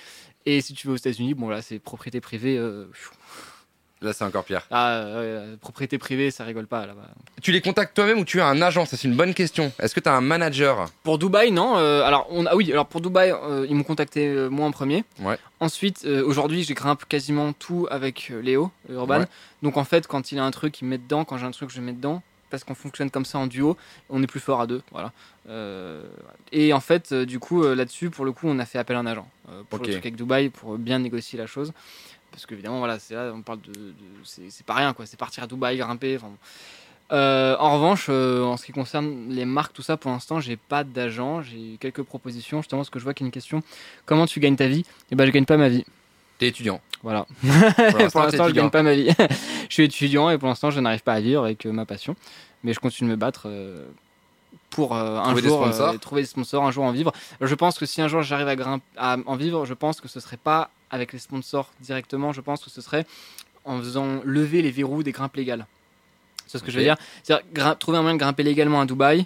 Et si tu vas aux États-Unis, bon là, c'est propriété privée. euh. Là, c'est encore pire. ah, euh, propriété privée, ça rigole pas là-bas. Tu les contactes toi-même ou tu as un agent? Ça, c'est une bonne question. Est-ce que tu as un manager? Pour Dubaï, non. euh, alors, on, ah oui, alors pour Dubaï, euh, ils m'ont contacté euh, moi en premier. Ouais. Ensuite, euh, aujourd'hui, j'ai grimpe quasiment tout avec euh, Léo, Urban. Ouais. Donc en fait, quand il a un truc, il me met dedans. Quand j'ai un truc, je le mets dedans. Parce qu'on fonctionne comme ça en duo. On est plus fort à deux. Voilà. Euh, et en fait, euh, du coup, euh, là-dessus, pour le coup, on a fait appel à un agent. euh, pour Ok. le truc avec Dubaï, pour bien négocier la chose. Parce qu'évidemment, voilà, c'est là, on parle de. de- c'est pas rien, quoi. C'est partir à Dubaï, grimper. Euh, en revanche, euh, en ce qui concerne les marques, tout ça, pour l'instant, j'ai pas d'agent. J'ai quelques propositions. Justement, parce que je vois qu'il y a une question. Comment tu gagnes ta vie? Eh ben, je gagne pas ma vie. T'es étudiant. Voilà. *laughs* Pour l'instant, je gagne pas ma vie. *laughs* je suis étudiant et pour l'instant, je n'arrive pas à vivre avec euh, ma passion. Mais je continue de me battre pour euh, un Trouver des jour euh, trouver des sponsors, un jour en vivre. Je pense que si un jour j'arrive à, à en vivre, je pense que ce serait pas avec les sponsors directement. Je pense que ce serait en faisant lever les verrous des grimpes légales. C'est ce que je veux dire. C'est-à-dire trouver un moyen de grimper légalement à Dubaï,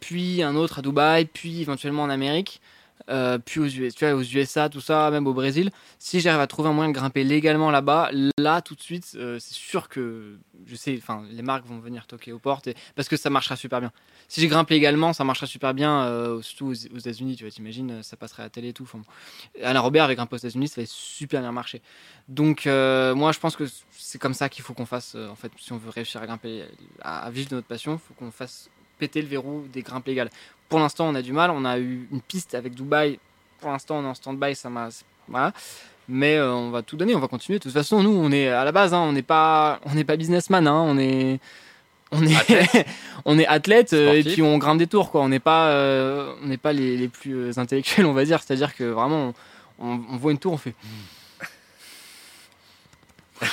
puis un autre à Dubaï, puis éventuellement en Amérique. Euh, puis aux, USA, tout ça, même au Brésil si j'arrive à trouver un moyen de grimper légalement là-bas, là tout de suite, euh, c'est sûr que je sais, enfin, les marques vont venir toquer aux portes parce que ça marchera super bien. Si j'ai grimpé légalement, ça marchera super bien, euh, surtout aux, aux États-Unis, tu vois, t'imagines, ça passerait à la télé et tout. Enfin. Alain Robert avec grimpé aux États-Unis, ça va super bien marcher. Donc, moi, je pense que c'est comme ça qu'il faut qu'on fasse, en fait, si on veut réussir à grimper, à vivre de notre passion, il faut qu'on fasse péter le verrou des grimpes légales. Pour l'instant, on a du mal. On a eu une piste avec Dubaï. Pour l'instant, on est en stand-by. Ça m'a. Voilà. Mais euh, on va tout donner, on va continuer. De toute façon, nous, on est à la base, hein, on n'est pas, on n'est pas businessman, hein, on est, on est, Athlète. *laughs* on est athlète euh, et puis on grimpe des tours, quoi. On n'est pas, euh, on n'est pas les, les plus intellectuels, on va dire. C'est-à-dire que vraiment, on, on voit une tour, on fait *laughs*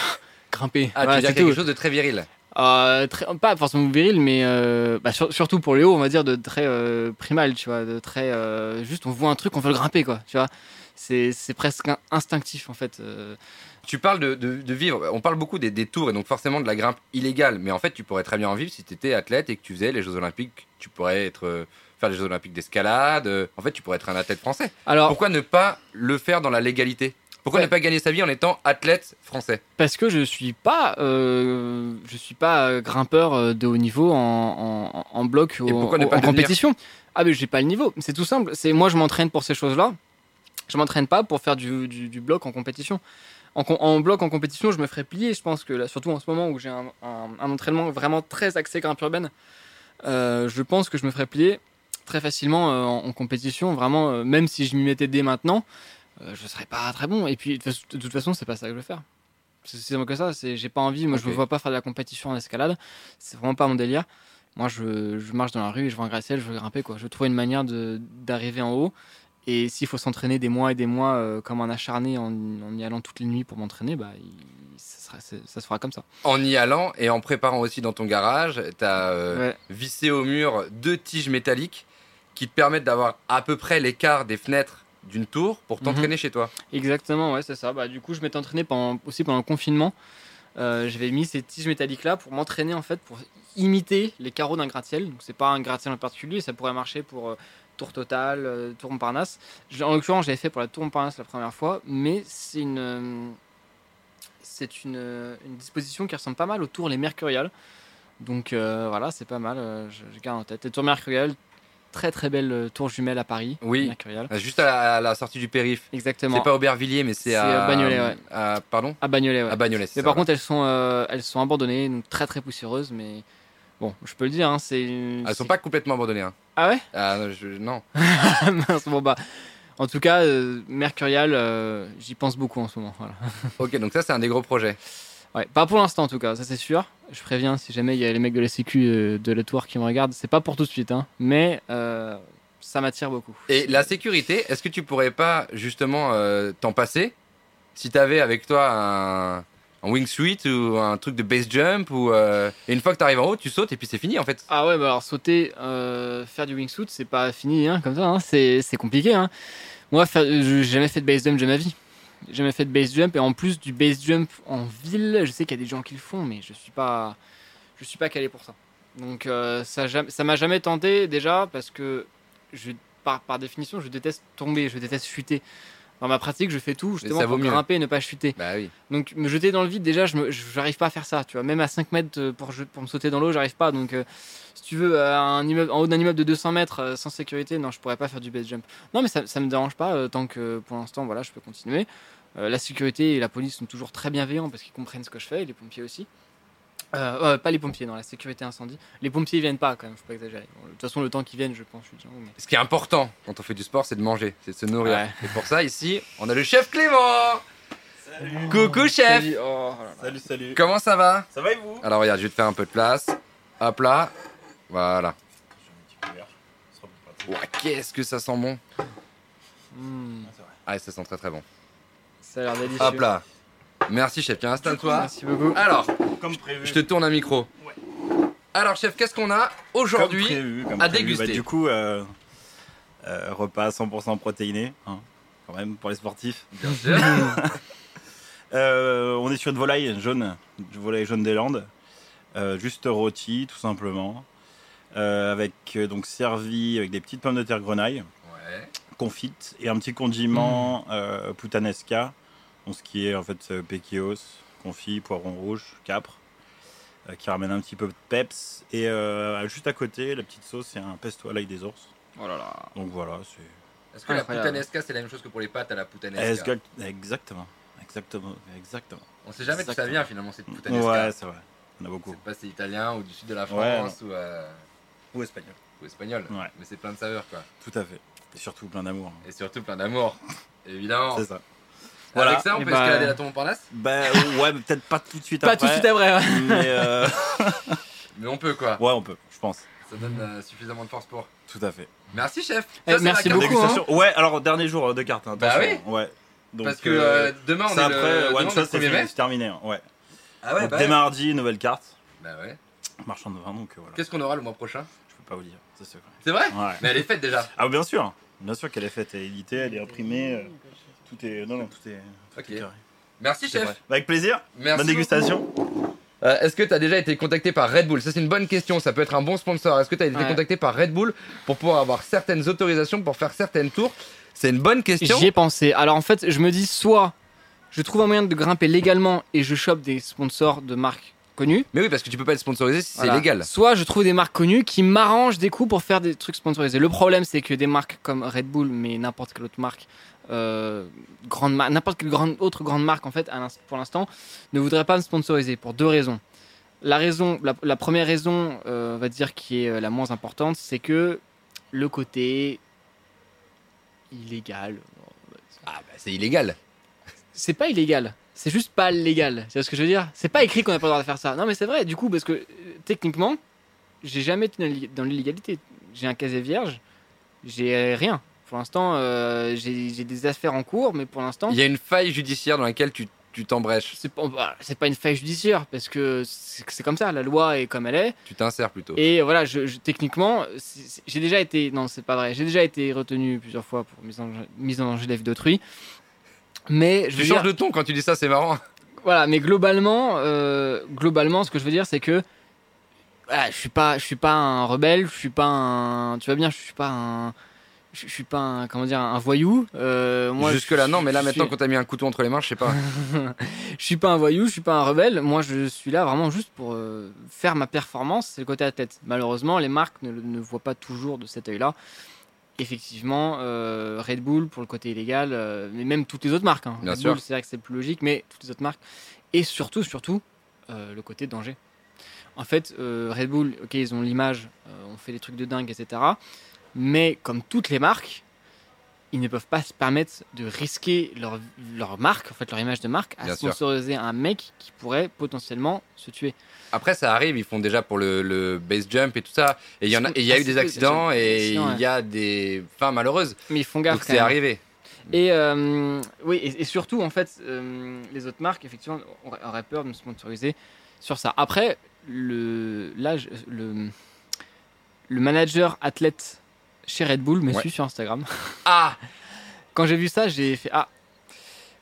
grimper. Ah, Voilà, tu veux dire c'est quelque chose de très viril. Euh, très- pas forcément viril, mais euh, bah, sur- surtout pour Léo, on va dire de très euh, primal, tu vois, de très juste on voit un truc, on veut le grimper, quoi, tu vois. C'est presque in- instinctif en fait. Tu parles de, de- de vivre. On parle beaucoup des, des tours et donc forcément de la grimpe illégale. Mais en fait, tu pourrais très bien en vivre si tu étais athlète et que tu faisais les Jeux Olympiques. Tu pourrais être, faire les Jeux Olympiques d'escalade. En fait, tu pourrais être un athlète français. Alors Pourquoi ne pas le faire dans la légalité? Pourquoi Ouais. ne pas gagner sa vie en étant athlète français parce que je suis pas, euh, je suis pas euh, grimpeur euh, de haut niveau en, en, en bloc ou ne en- pas compétition. Ah mais j'ai pas le niveau. C'est tout simple. C'est moi je m'entraîne pour ces choses-là. Je m'entraîne pas pour faire du, du, du bloc en compétition. En, bloc en compétition, je me ferais plier. Je pense que là, surtout en ce moment où j'ai un, un- un entraînement vraiment très axé grimpe urbaine, euh, je pense que je me ferais plier très facilement euh, en, en compétition. Vraiment, euh, même si je m'y mettais dès maintenant, euh, je serais pas très bon. Et puis de, toute- façon, c'est pas ça que je veux faire. C'est que ça. J'ai pas envie. Moi, je me vois pas faire de la compétition en escalade. C'est vraiment pas mon délire. Moi, je, je marche dans la rue et je vois un gratte-ciel, je veux grimper. Quoi. Je veux trouver une manière de- d'arriver en haut. Et s'il faut s'entraîner des mois et des mois euh, comme un acharné en, en y allant toutes les nuits pour m'entraîner, bah, il- ça, sera- ça se fera comme ça. En y allant et en préparant aussi dans ton garage, tu as Ouais. vissé au mur deux tiges métalliques qui te permettent d'avoir à peu près l'écart des fenêtres d'une tour pour t'entraîner chez toi. Exactement, ouais, c'est ça. Bah, du coup, je m'étais entraîné pendant, aussi pendant le confinement. Euh, J'avais mis ces tiges métalliques là pour m'entraîner en fait pour imiter les carreaux d'un gratte-ciel. Donc c'est pas un gratte-ciel en particulier, ça pourrait marcher pour euh, Tour Total, euh, Tour Montparnasse. Je- En l'occurrence, j'avais fait pour la Tour Montparnasse la première fois, mais c'est une c'est une, une disposition qui ressemble pas mal aux tours les Mercuriales. Donc voilà, c'est pas mal. je, je garde en tête. Les tours Mercuriales, très très belle euh, tour jumelle à Paris. Oui. Juste à la, à la sortie du périph. Exactement. C'est pas Aubervilliers, mais c'est à à Bagnolet, ouais. à- pardon À Bagnolet, ouais. À Bagnolet. Mais ça, par contre, elles sont, euh, elles sont abandonnées, donc très très poussiéreuses. Mais bon, je peux le dire, hein, c'est. elles sont pas complètement abandonnées. hein. Ah ouais? Ah, non, je- non. *laughs* Mince, bon bah. En tout cas, euh, Mercurial, euh, j'y pense beaucoup en ce moment. Voilà. Ok, donc ça c'est un des gros projets. Ouais, pas pour l'instant en tout cas, ça c'est sûr. Je préviens si jamais il y a les mecs de la Sécu euh, de la tour qui me regardent, c'est pas pour tout de suite, hein, mais euh, ça m'attire beaucoup. Et la sécurité, est-ce que tu pourrais pas justement euh, t'en passer? Si t'avais avec toi un, un wingsuit ou un truc de base jump ou euh, et une fois que t'arrives en haut, tu sautes et puis c'est fini en fait. Ah ouais, bah alors sauter, faire du wingsuit, c'est pas fini hein, comme ça, hein, c'est compliqué. Hein. Moi, j'ai jamais fait de base jump de ma vie. J'ai jamais fait de base jump et en plus du base jump en ville, je sais qu'il y a des gens qui le font, mais je suis pas, je suis pas calé pour ça. Donc euh, ça, ça m'a jamais tenté déjà parce que je, par, par définition, je déteste tomber, je déteste chuter. Dans ma pratique, je fais tout justement pour mieux. grimper et ne pas chuter. Bah oui. Donc me jeter dans le vide, déjà, je j'arrive pas à faire ça. Tu vois, même à 5 mètres euh, pour, me sauter dans l'eau, j'arrive pas. Donc euh, si tu veux, euh, un immeuble, en haut d'un immeuble de 200 mètres euh, sans sécurité, non, je pourrais pas faire du base jump. Non, mais ça, ça me dérange pas euh, tant que pour l'instant, voilà, je peux continuer. La sécurité et la police sont toujours très bienveillants parce qu'ils comprennent ce que je fais, et les pompiers aussi. Euh, euh, pas les pompiers, non, la sécurité incendie. Les pompiers ils viennent pas quand même, faut pas exagérer. Bon, de toute façon, le temps qu'ils viennent, je pense, je suis mais... Ce qui est important quand on fait du sport, c'est de manger, c'est de se nourrir. Ouais. Et pour ça, ici, on a le chef Clément. Coucou chef. Salut, oh, là là. Salut, salut. Comment ça va? Ça va et vous? Alors regarde, je vais te faire un peu de place. Hop là. Voilà. Ouah, qu'est-ce que ça sent bon? Hmm, Ah, c'est vrai. Ah, ça sent très très bon. ça a l'air délicieux. Hop là. Merci chef, tiens, installe-toi. Merci beaucoup. Alors, Comme prévu. je te tourne un micro. Ouais. Alors chef, qu'est-ce qu'on a aujourd'hui à prévu. déguster. Bah, du coup, euh, euh, repas 100% protéiné, hein, quand même, pour les sportifs. Bien sûr. *laughs* Euh, on est sur une volaille jaune, une volaille jaune des Landes, euh, juste rôti tout simplement, euh, avec euh, donc servi avec des petites pommes de terre grenaille, Ouais. confites et un petit condiment euh, puttanesca, donc ce qui est en fait euh, pequios, confit, poivron rouge, capre, euh, qui ramène un petit peu de peps et euh, juste à côté la petite sauce c'est un pesto à l'ail des ours. Oh là là. Donc voilà, c'est Est-ce que la putanesca, c'est la même chose que pour les pâtes à la putanesca Exact- exactement, exactement, exactement. On sait jamais d'où ça vient finalement cette putanesca. Ouais, c'est vrai. On a beaucoup. C'est pas c'est italien ou du sud de la Ouais, France ou. euh, Ou espagnol. Ou espagnol. Ouais. Mais c'est plein de saveurs, quoi. Tout à fait. Et surtout plein d'amour. Et surtout plein d'amour. *laughs* Évidemment. C'est ça. Voilà. Avec ça, on Et peut bah- escalader la tour Montparnasse Bah ouais, mais peut-être pas tout de suite Pas après. tout de suite après. ouais. Mais euh, *laughs* Mais on peut, quoi. ouais, on peut, je pense. Ça donne euh, suffisamment de force pour. Tout à fait. Merci, chef. Eh, Ça, merci beaucoup, hein. Dégustation. Ouais, alors dernier jour de carte. hein, Bah attention. Ouais. Donc, Parce que euh, euh, demain, on est après, le, one demain, on est le c'est 1er fini, mai. c'est terminé. hein, Ouais. Ah ouais, Donc, bah dès ouais. mardi, nouvelle carte. Bah ouais. Marchand de vin, donc euh, voilà. Qu'est-ce qu'on aura le mois prochain? Je peux pas vous dire, c'est secret. C'est vrai? Ouais. Mais elle est faite déjà. Ah, bien sûr. Bien sûr qu'elle est faite, elle est éditée, elle est imprimée. Tout est. Non, non, tout est. tout Ok. est carré. Merci, chef. Avec plaisir. Merci. Bonne dégustation. Euh, Est-ce que tu as déjà été contacté par Red Bull? Ça, c'est une bonne question. Ça peut être un bon sponsor. Est-ce que tu as été Ouais. contacté par Red Bull pour pouvoir avoir certaines autorisations pour faire certaines tours? C'est une bonne question. J'y ai pensé. Alors en fait, je me dis soit je trouve un moyen de grimper légalement et je chope des sponsors de marques connues. Mais oui, parce que tu peux pas être sponsorisé si Voilà. c'est légal. Soit je trouve des marques connues qui m'arrangent des coups pour faire des trucs sponsorisés. Le problème, c'est que des marques comme Red Bull, mais n'importe quelle autre marque, euh, grande mar- n'importe quelle grande, autre grande marque, en fait, pour l'instant, ne voudrait pas me sponsoriser pour deux raisons. La, raison, la, la première raison, euh, on va dire, qui est euh, la moins importante, c'est que le côté illégal. Ah, bah, c'est illégal. C'est pas illégal. C'est juste pas légal. C'est ce que je veux dire? C'est pas écrit qu'on n'a pas le droit de faire ça. Non, mais c'est vrai, du coup, parce que euh, techniquement, j'ai jamais été dans l'illégalité. J'ai un casier vierge, j'ai rien. Pour l'instant, euh, j'ai j'ai des affaires en cours, mais pour l'instant, Il y a une faille judiciaire dans laquelle tu tu t'embrèches. c'est pas, bah, c'est pas une faille judiciaire, parce que c'est c'est comme ça, la loi est comme elle est. Tu t'insères plutôt. Et voilà, je, je- techniquement, c'est- c'est- j'ai déjà été. Non, c'est pas vrai. J'ai déjà été retenu plusieurs fois pour mise en, mise en danger de la vie d'autrui. Mais je tu changes dire- de ton quand tu dis ça, c'est marrant. Voilà, mais globalement, euh, globalement, ce que je veux dire, c'est que voilà, je suis pas, je suis pas un rebelle, je suis pas un, tu vois bien, je suis pas un, je, je suis pas un, comment dire, un voyou. Euh, moi, Jusque là, je- non, mais là maintenant, suis- quand t'as mis un couteau entre les mains, je sais pas. *laughs* je suis pas un voyou, je suis pas un rebelle. Moi, je suis là vraiment juste pour euh, faire ma performance. C'est le côté athlète. Malheureusement, les marques ne, ne voient pas toujours de cet œil-là. Effectivement, euh, Red Bull pour le côté illégal, euh, mais même toutes les autres marques. hein. Bien Red sûr. Bull, c'est vrai que c'est plus logique, mais toutes les autres marques. Et surtout, surtout, euh, le côté danger. En fait, Red Bull, ok, ils ont l'image, on fait des trucs de dingue, etc. Mais comme toutes les marques, ils ne peuvent pas se permettre de risquer leur, leur marque, en fait leur image de marque, à Bien sûr. sponsoriser un mec qui pourrait potentiellement se tuer. Après, ça arrive, ils font déjà pour le, le base jump et tout ça. Et il y, en a, et il y a eu des accidents et il y a des fins malheureuses. Mais ils font gaffe. Donc c'est arrivé. Et euh, oui, et, et surtout, en fait, euh, les autres marques, effectivement, auraient, peur de me sponsoriser sur ça. Après, le, là, le, le manager athlète chez Red Bull me Ouais. suit sur Instagram. *laughs* Ah *laughs* Quand j'ai vu ça, j'ai fait Ah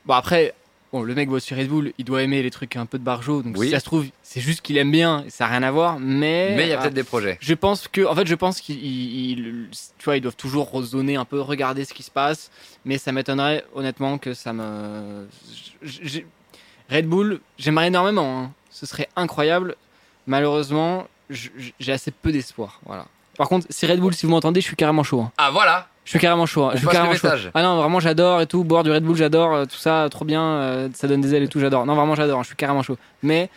Bon, après, bon, le mec bosse sur Red Bull, il doit aimer les trucs un peu de barjo. Donc, Oui. si ça se trouve, c'est juste qu'il aime bien, et ça n'a rien à voir. Mais. Mais il y a ah, peut-être des projets. Je pense que, en fait, je pense qu'ils, ils- ils- tu vois, ils doivent toujours redonner un peu, regarder ce qui se passe. Mais ça m'étonnerait, honnêtement, que ça me. Red Bull, j'aimerais énormément. hein. Ce serait incroyable. Malheureusement, j'ai assez peu d'espoir. Voilà. Par contre, si Red Bull, si vous m'entendez, je suis carrément chaud. hein. Ah voilà Je suis carrément chaud. hein. Je suis passe le carrément chaud. message. Ah non, vraiment, j'adore et tout. Boire du Red Bull, j'adore. euh, Tout ça, trop bien. euh, ça donne des ailes et tout, j'adore. Non, vraiment, j'adore. hein. Je suis carrément chaud. Mais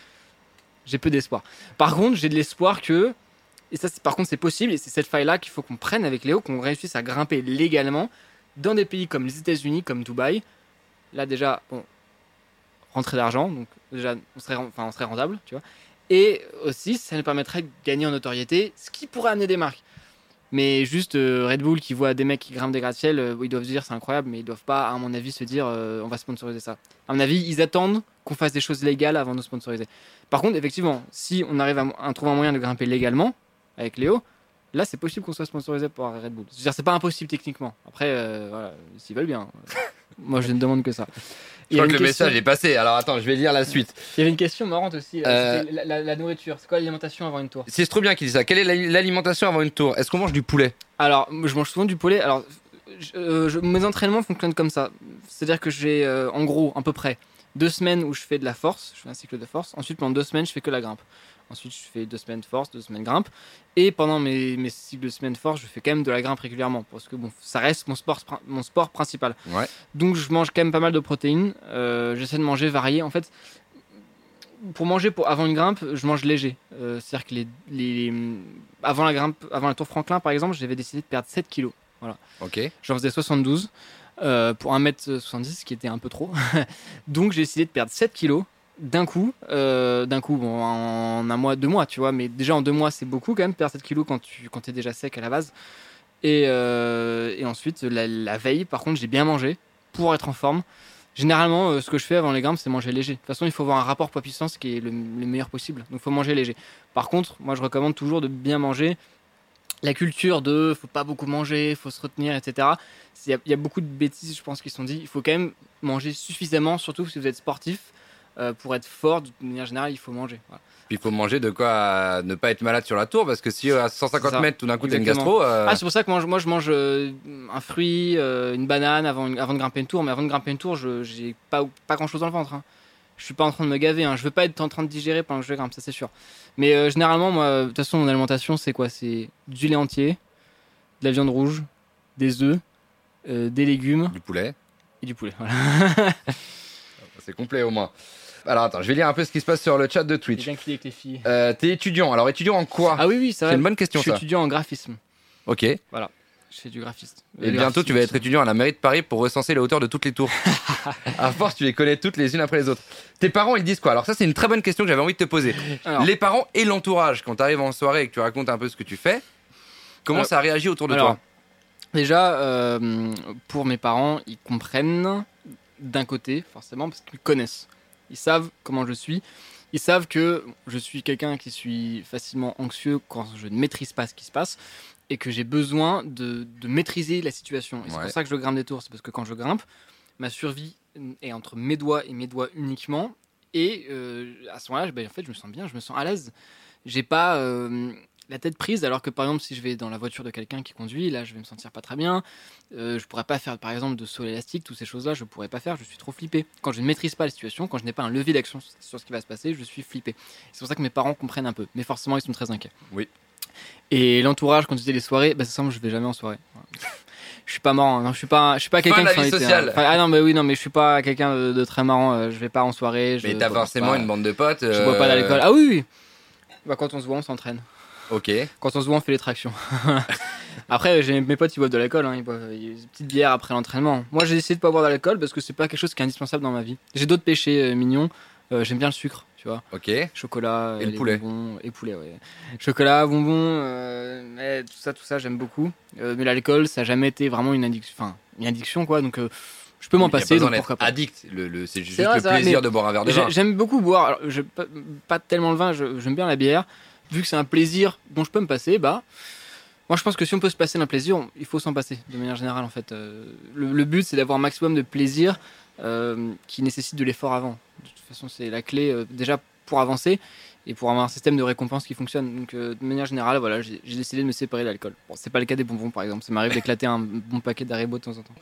j'ai peu d'espoir. Par contre, j'ai de l'espoir que. Et ça, c'est- par contre, c'est possible. Et c'est cette faille-là qu'il faut qu'on prenne avec Léo, qu'on réussisse à grimper légalement dans des pays comme les États-Unis, comme Dubaï. Là, déjà, bon, rentrée d'argent. Donc, déjà, on serait, enfin, on serait rentable, tu vois. Et aussi, ça nous permettrait de gagner en notoriété, ce qui pourrait amener des marques. Mais juste euh, Red Bull qui voit des mecs qui grimpent des gratte-ciel, euh, ils doivent se dire c'est incroyable, mais ils doivent pas, à mon avis, se dire euh, on va sponsoriser ça. À mon avis, ils attendent qu'on fasse des choses légales avant de nous sponsoriser. Par contre, effectivement, si on arrive à, trouver un moyen de grimper légalement avec Léo, là c'est possible qu'on soit sponsorisé par Red Bull. C'est-à-dire c'est pas impossible techniquement. Après, voilà, s'ils veulent bien. *laughs* Moi, je ne demande que ça. Je crois que le question, message est passé. Alors attends, je vais lire la suite. il y avait une question marrante aussi. Euh, c'était la, la- la nourriture. C'est quoi l'alimentation avant une tour? C'est trop bien qu'il dit ça. Quelle est l'ali- l'alimentation avant une tour? Est-ce qu'on mange du poulet? Alors, je mange souvent du poulet. Alors, je- euh, je- mes entraînements fonctionnent comme ça. C'est-à-dire que j'ai, euh, en gros, à peu près deux semaines où je fais de la force, je fais un cycle de force. Ensuite, pendant deux semaines, je fais que la grimpe. Ensuite, je fais deux semaines de force, deux semaines grimpe. Et pendant mes, mes cycles de semaines de force, je fais quand même de la grimpe régulièrement. Parce que bon, ça reste mon sport, mon sport principal. Ouais. Donc, je mange quand même pas mal de protéines. Euh, J'essaie de manger varié. En fait, pour manger pour, avant une grimpe, je mange léger. Euh, C'est-à-dire que les, les- avant la grimpe, avant la tour Franklin par exemple, j'avais décidé de perdre 7 kilos. Ok. J'en faisais 72 euh, pour 1m70, ce qui était un peu trop. *laughs* Donc j'ai décidé de perdre 7 kilos d'un coup. euh, d'un coup, bon, en un mois, deux mois, tu vois. Mais déjà en deux mois, c'est beaucoup quand même, perdre 7 kilos quand tu es déjà sec à la base. Et, euh, ensuite, la, veille, par contre, j'ai bien mangé pour être en forme. Généralement, euh, ce que je fais avant les grimpes, c'est manger léger. De toute façon, il faut avoir un rapport poids-puissance qui est le, le meilleur possible. Donc, il faut manger léger. Par contre, moi, je recommande toujours de bien manger. La culture de faut pas beaucoup manger, faut se retenir, etc. Il y, y a beaucoup de bêtises, je pense, qui sont dites. Il faut quand même manger suffisamment, surtout si vous êtes sportif. Euh, pour être fort, de manière générale, il faut manger. Voilà. Puis il faut manger de quoi euh, ne pas être malade sur la tour parce que si euh, à 150 C'est ça. mètres tout d'un coup t'as une gastro. euh, Ah, c'est pour ça que moi, je- moi je mange un fruit, une banane avant, une- avant de grimper une tour. Mais avant de grimper une tour, je j'ai pas, pas grand chose dans le ventre. hein. Je suis pas en train de me gaver. Hein. Je veux pas être en train de digérer pendant que je grimpe, ça c'est sûr. Mais généralement, moi, de toute façon, mon alimentation, c'est quoi? C'est du lait entier, de la viande rouge, des œufs, des légumes du poulet. et du poulet. Voilà. C'est complet au moins. Alors attends, je vais lire un peu ce qui se passe sur le chat de Twitch. bien avec les filles. Euh, T'es étudiant. Alors étudiant en quoi Ah oui, oui, ça C'est une bonne Je question suis ça. étudiant en graphisme. Ok. Et Je fais du graphiste. bientôt tu vas être étudiant à la mairie de Paris pour recenser les hauteurs de toutes les tours. *laughs* à force tu les connais toutes les unes après les autres. Tes parents ils disent quoi Alors ça c'est une très bonne question que j'avais envie de te poser. Alors, Les parents et l'entourage quand tu arrives en soirée et que tu racontes un peu ce que tu fais, comment Alors- ça réagit autour de Alors, toi Déjà, euh, pour mes parents, ils comprennent d'un côté, forcément, parce qu'ils connaissent. Ils savent comment je suis. Ils savent que je suis quelqu'un qui suis facilement anxieux quand je ne maîtrise pas ce qui se passe et que j'ai besoin de, de maîtriser la situation. Et c'est Ouais. pour ça que je grimpe des tours. C'est parce que quand je grimpe, ma survie est entre mes doigts et mes doigts uniquement. Et euh, à ce moment-là, ben, en fait, je me sens bien, je me sens à l'aise. J'ai pas euh, la tête prise, alors que par exemple, si je vais dans la voiture de quelqu'un qui conduit, là, je vais me sentir pas très bien. Euh, je pourrais pas faire, par exemple, de saut élastique, toutes ces choses-là, je pourrais pas faire. Je suis trop flippé. Quand je ne maîtrise pas la situation, quand je n'ai pas un levier d'action sur ce qui va se passer, je suis flippé. C'est pour ça que mes parents comprennent un peu, mais forcément, ils sont très inquiets. Oui. Et l'entourage, quand tu dis les soirées, bah, ça semble que je vais jamais en soirée. *laughs* Je suis pas marrant, hein. non, je suis pas, je suis pas quelqu'un qui hein. Enfin, ah non, mais oui, non, mais je suis pas quelqu'un de, de très marrant. euh, Je vais pas en soirée. Je Mais t'as forcément pas. une bande de potes. Je bois pas euh, d'alcool. Ah oui, oui. Bah, quand on se voit, on s'entraîne. Ok. Quand on se voit, on fait les tractions. *laughs* après, j'ai mes potes, ils boivent de l'alcool. Hein. Ils boivent des petites bières après l'entraînement. Moi, j'ai décidé de pas boire d'alcool parce que c'est pas quelque chose qui est indispensable dans ma vie. J'ai d'autres péchés euh, mignons. Euh, J'aime bien le sucre, tu vois. Ok. Chocolat. Et le poulet. bonbons, et poulet, ouais. Chocolat, bonbons, euh, mais tout ça, tout ça, j'aime beaucoup. Euh, mais l'alcool, ça a jamais été vraiment une addiction. Enfin, une addiction, quoi. Donc, euh, je peux m'en pas passer. Donc, pourquoi pas. addict. Le, le- c'est juste vrai, le plaisir de boire un verre de vin. J'aime beaucoup boire. Alors, je, pas, pas tellement le vin, j'aime bien la bière. Vu que c'est un plaisir dont je peux me passer, bah. Moi, je pense que si on peut se passer d'un plaisir, il faut s'en passer, de manière générale, en fait. Euh, le, but, c'est d'avoir un maximum de plaisir euh, qui nécessite de l'effort avant. De toute façon, c'est la clé, euh, déjà, pour avancer et pour avoir un système de récompense qui fonctionne. Donc, de manière générale, voilà, j'ai décidé de me séparer de l'alcool. Bon, c'est pas le cas des bonbons, par exemple. Ça m'arrive d'éclater un bon paquet d'Haribo de temps en temps.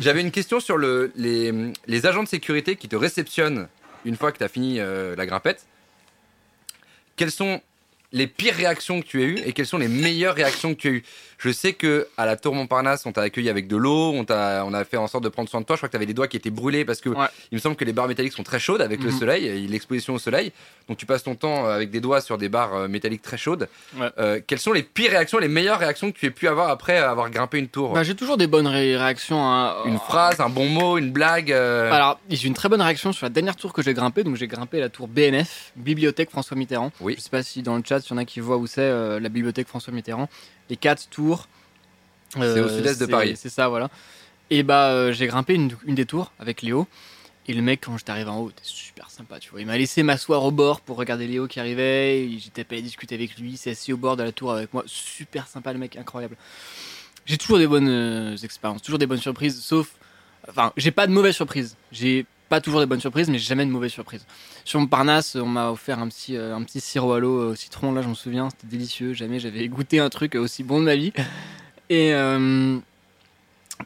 J'avais une question sur le, les, les agents de sécurité qui te réceptionnent une fois que tu as fini la grimpette. Quelles sont les pires réactions que tu as eues et quelles sont les meilleures réactions que tu as eues? Je sais que à la Tour Montparnasse, on t'a accueilli avec de l'eau, on, t'a- on a fait en sorte de prendre soin de toi. Je crois que tu avais les doigts qui étaient brûlés parce que Ouais. il me semble que les barres métalliques sont très chaudes avec le Mhm. soleil et l'exposition au soleil. Donc tu passes ton temps euh, avec des doigts sur des barres euh, métalliques très chaudes. Ouais. Euh, quelles sont les pires réactions, les meilleures réactions que tu aies pu avoir après avoir grimpé une tour? Bah, j'ai toujours des bonnes ré- réactions. hein. Une phrase, un bon mot, une blague euh, Alors, j'ai eu une très bonne réaction sur la dernière tour que j'ai grimpée. Donc, j'ai grimpé la tour BNF, Bibliothèque François Mitterrand. Oui. Je sais pas si dans le chat, il y en a qui voient où c'est euh, la bibliothèque François Mitterrand. Les quatre tours. Euh, C'est au sud-est de Paris. C'est ça, voilà. Et bah, euh, j'ai grimpé une, une des tours avec Léo. Et le mec, quand j'étais arrivé en haut, était super sympa, tu vois. Il m'a laissé m'asseoir au bord pour regarder Léo qui arrivait. J'étais pas à discuter avec lui. Il s'est assis au bord de la tour avec moi. Super sympa, le mec, incroyable. J'ai toujours des bonnes euh, expériences, toujours des bonnes surprises, sauf. Enfin, j'ai pas de mauvaises surprises. J'ai pas toujours des bonnes surprises, mais jamais de mauvaises surprises. Sur Montparnasse, on m'a offert un petit, euh, un petit sirop à l'eau au citron, là, je m'en souviens, c'était délicieux. Jamais j'avais goûté un truc aussi bon de ma vie. Et. euh,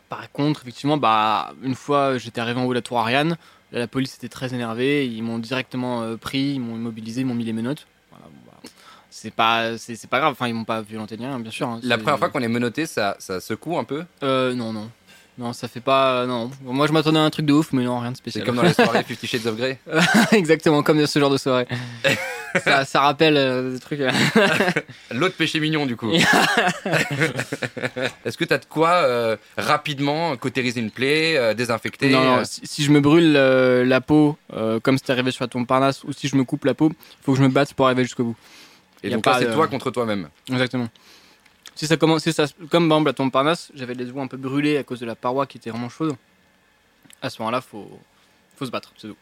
par contre, effectivement, bah, une fois j'étais arrivé en haut de la tour Ariane, là, la police était très énervée, ils m'ont directement euh, pris, ils m'ont immobilisé, ils m'ont mis les menottes. Voilà, bon, bah, c'est pas, c'est, c'est pas grave, enfin ils m'ont pas violenté ni rien, bien sûr. hein, La c'est- première fois qu'on est menotté, ça, ça secoue un peu? Euh, non, non. Non, ça fait pas. Non. Moi, je m'attendais à un truc de ouf, mais non, rien de C'est spécial. comme dans les soirées *laughs* Fifty Shades of Grey. *laughs* Exactement, comme dans ce genre de soirée. *laughs* ça, ça rappelle euh, des trucs. euh, L'autre péché mignon, du coup. Est-ce que t'as de quoi euh, rapidement cautériser une plaie, euh, désinfecter Non, non, euh, si, si je me brûle euh, la peau, euh, comme c'était arrivé sur la tombe Parnasse, ou si je me coupe la peau, il faut que je me batte pour arriver jusqu'au bout. Et y donc là, c'est de- toi contre toi-même. Exactement. Si ça commence, si ça, comme par exemple la tombe Parnasse, j'avais les os un peu brûlés à cause de la paroi qui était vraiment chaude. À ce moment-là, faut, faut se battre, c'est tout.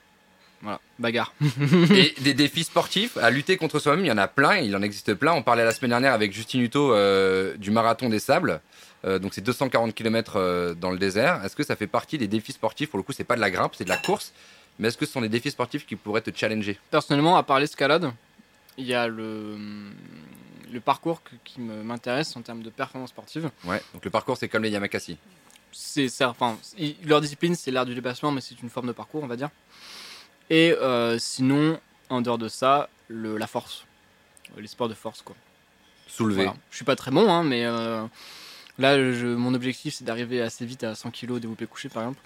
Voilà, bagarre. *laughs* Et des défis sportifs à lutter contre soi-même, il y en a plein, il en existe plein. On parlait la semaine dernière avec Justine Hutto euh, du marathon des sables. Euh, donc c'est 240 km euh, dans le désert. Est-ce que ça fait partie des défis sportifs? Pour le coup, c'est pas de la grimpe, c'est de la course. Mais est-ce que ce sont des défis sportifs qui pourraient te challenger? Personnellement, à part l'escalade, il y a le, le parcours qui m'intéresse en termes de performance sportive. Ouais. Donc le parcours, c'est comme les Yamakasi. c'est ça. Enfin, leur discipline, c'est l'art du dépassement, mais c'est une forme de parcours, on va dire. Et euh, sinon, en dehors de ça, le, la force, les sports de force, quoi. Soulever. Voilà. Je suis pas très bon, hein, mais euh, là, je, mon objectif, c'est d'arriver assez vite à 100 kg développé couché, par exemple.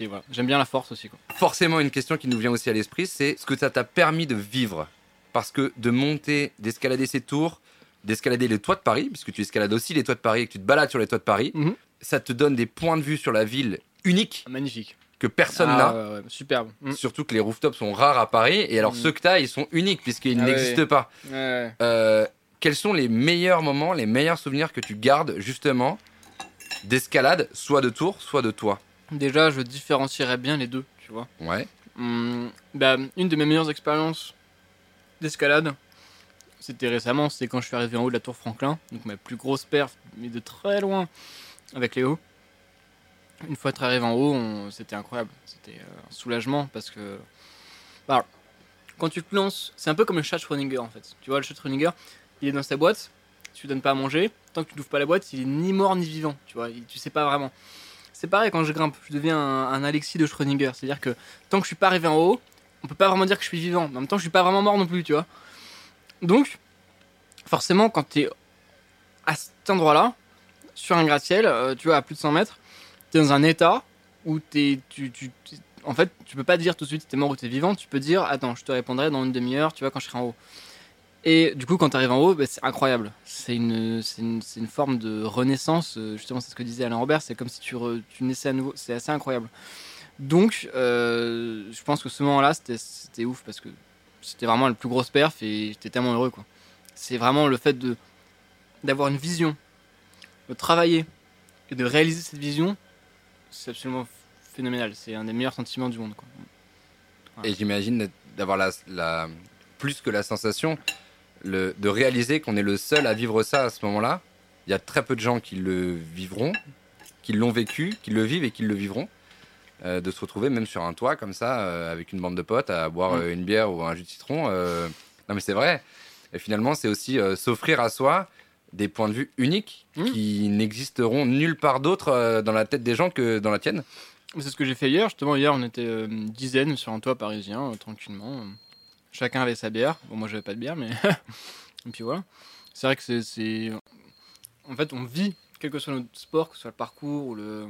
Voilà. J'aime bien la force aussi, quoi. Forcément, une question qui nous vient aussi à l'esprit, c'est ce que ça t'a permis de vivre. Parce que de monter, d'escalader ces tours, d'escalader les toits de Paris, puisque tu escalades aussi les toits de Paris et que tu te balades sur les toits de Paris, Mhm. ça te donne des points de vue sur la ville uniques Magnifique. que personne Ah, n'a. ouais, ouais, superbe. Mm. Surtout que les rooftops sont rares à Paris. Et alors, Mhm. ceux que tu as, ils sont uniques puisqu'ils Ah ouais. n'existent pas. Euh, quels sont les meilleurs moments, les meilleurs souvenirs que tu gardes justement d'escalade, soit de tour, soit de toi Déjà, je différencierais bien les deux, tu vois. Ouais. Hum, bah, une de mes meilleures expériences d'escalade, c'était récemment, c'est quand je suis arrivé en haut de la tour Franklin, donc ma plus grosse perf, mais de très loin, avec Léo. Une fois être arrivé en haut, c'était incroyable, c'était euh, un soulagement parce que. bah, quand tu te lances, c'est un peu comme le chat Schrödinger en fait. Tu vois, le chat Schrödinger, il est dans sa boîte, tu lui donnes pas à manger, tant que tu n'ouvres pas la boîte, il est ni mort ni vivant, tu vois, tu sais pas vraiment. C'est pareil quand je grimpe, je deviens un, un Alexis de Schrödinger. C'est-à-dire que tant que je suis pas arrivé en haut, on peut pas vraiment dire que je suis vivant. Mais en même temps, je suis pas vraiment mort non plus, tu vois. Donc, forcément, quand tu es à cet endroit-là, sur un gratte-ciel, euh, tu vois, à plus de 100 mètres, tu es dans un état où t'es, tu, tu, en fait, tu peux pas dire tout de suite t'es mort ou t'es vivant. Tu peux dire, attends, je te répondrai dans une demi-heure, tu vois, quand je serai en haut. Et du coup, quand tu arrives en haut, bah, c'est incroyable. C'est une, une, une forme de renaissance. euh, Justement, c'est ce que disait Alain Robert. C'est comme si tu, tu naissais à nouveau. C'est assez incroyable. Donc, euh, je pense que ce moment-là, c'était- ouf parce que c'était vraiment la plus grosse perf et j'étais tellement heureux. C'est vraiment le fait d'avoir une vision, de travailler et de réaliser cette vision. C'est absolument phénoménal. C'est un des meilleurs sentiments du monde. Et j'imagine d'avoir la, plus que la sensation le, de réaliser qu'on est le seul à vivre ça à ce moment-là. Il y a très peu de gens qui le vivront, qui l'ont vécu, qui le vivent et qui le vivront. Euh, de se retrouver même sur un toit comme ça, euh, avec une bande de potes, à boire euh, une bière ou un jus de citron. Non mais c'est vrai. Et finalement, c'est aussi s'offrir à soi des points de vue uniques Mm. qui n'existeront nulle part d'autre dans la tête des gens que dans la tienne. C'est ce que j'ai fait hier. Justement, hier, on était une dizaine sur un toit parisien, tranquillement. Chacun avait sa bière. Bon, moi, j'avais pas de bière, mais. *laughs* Et puis voilà. C'est vrai que c'est. En fait, on vit, quel que soit notre sport, que ce soit le parcours ou le-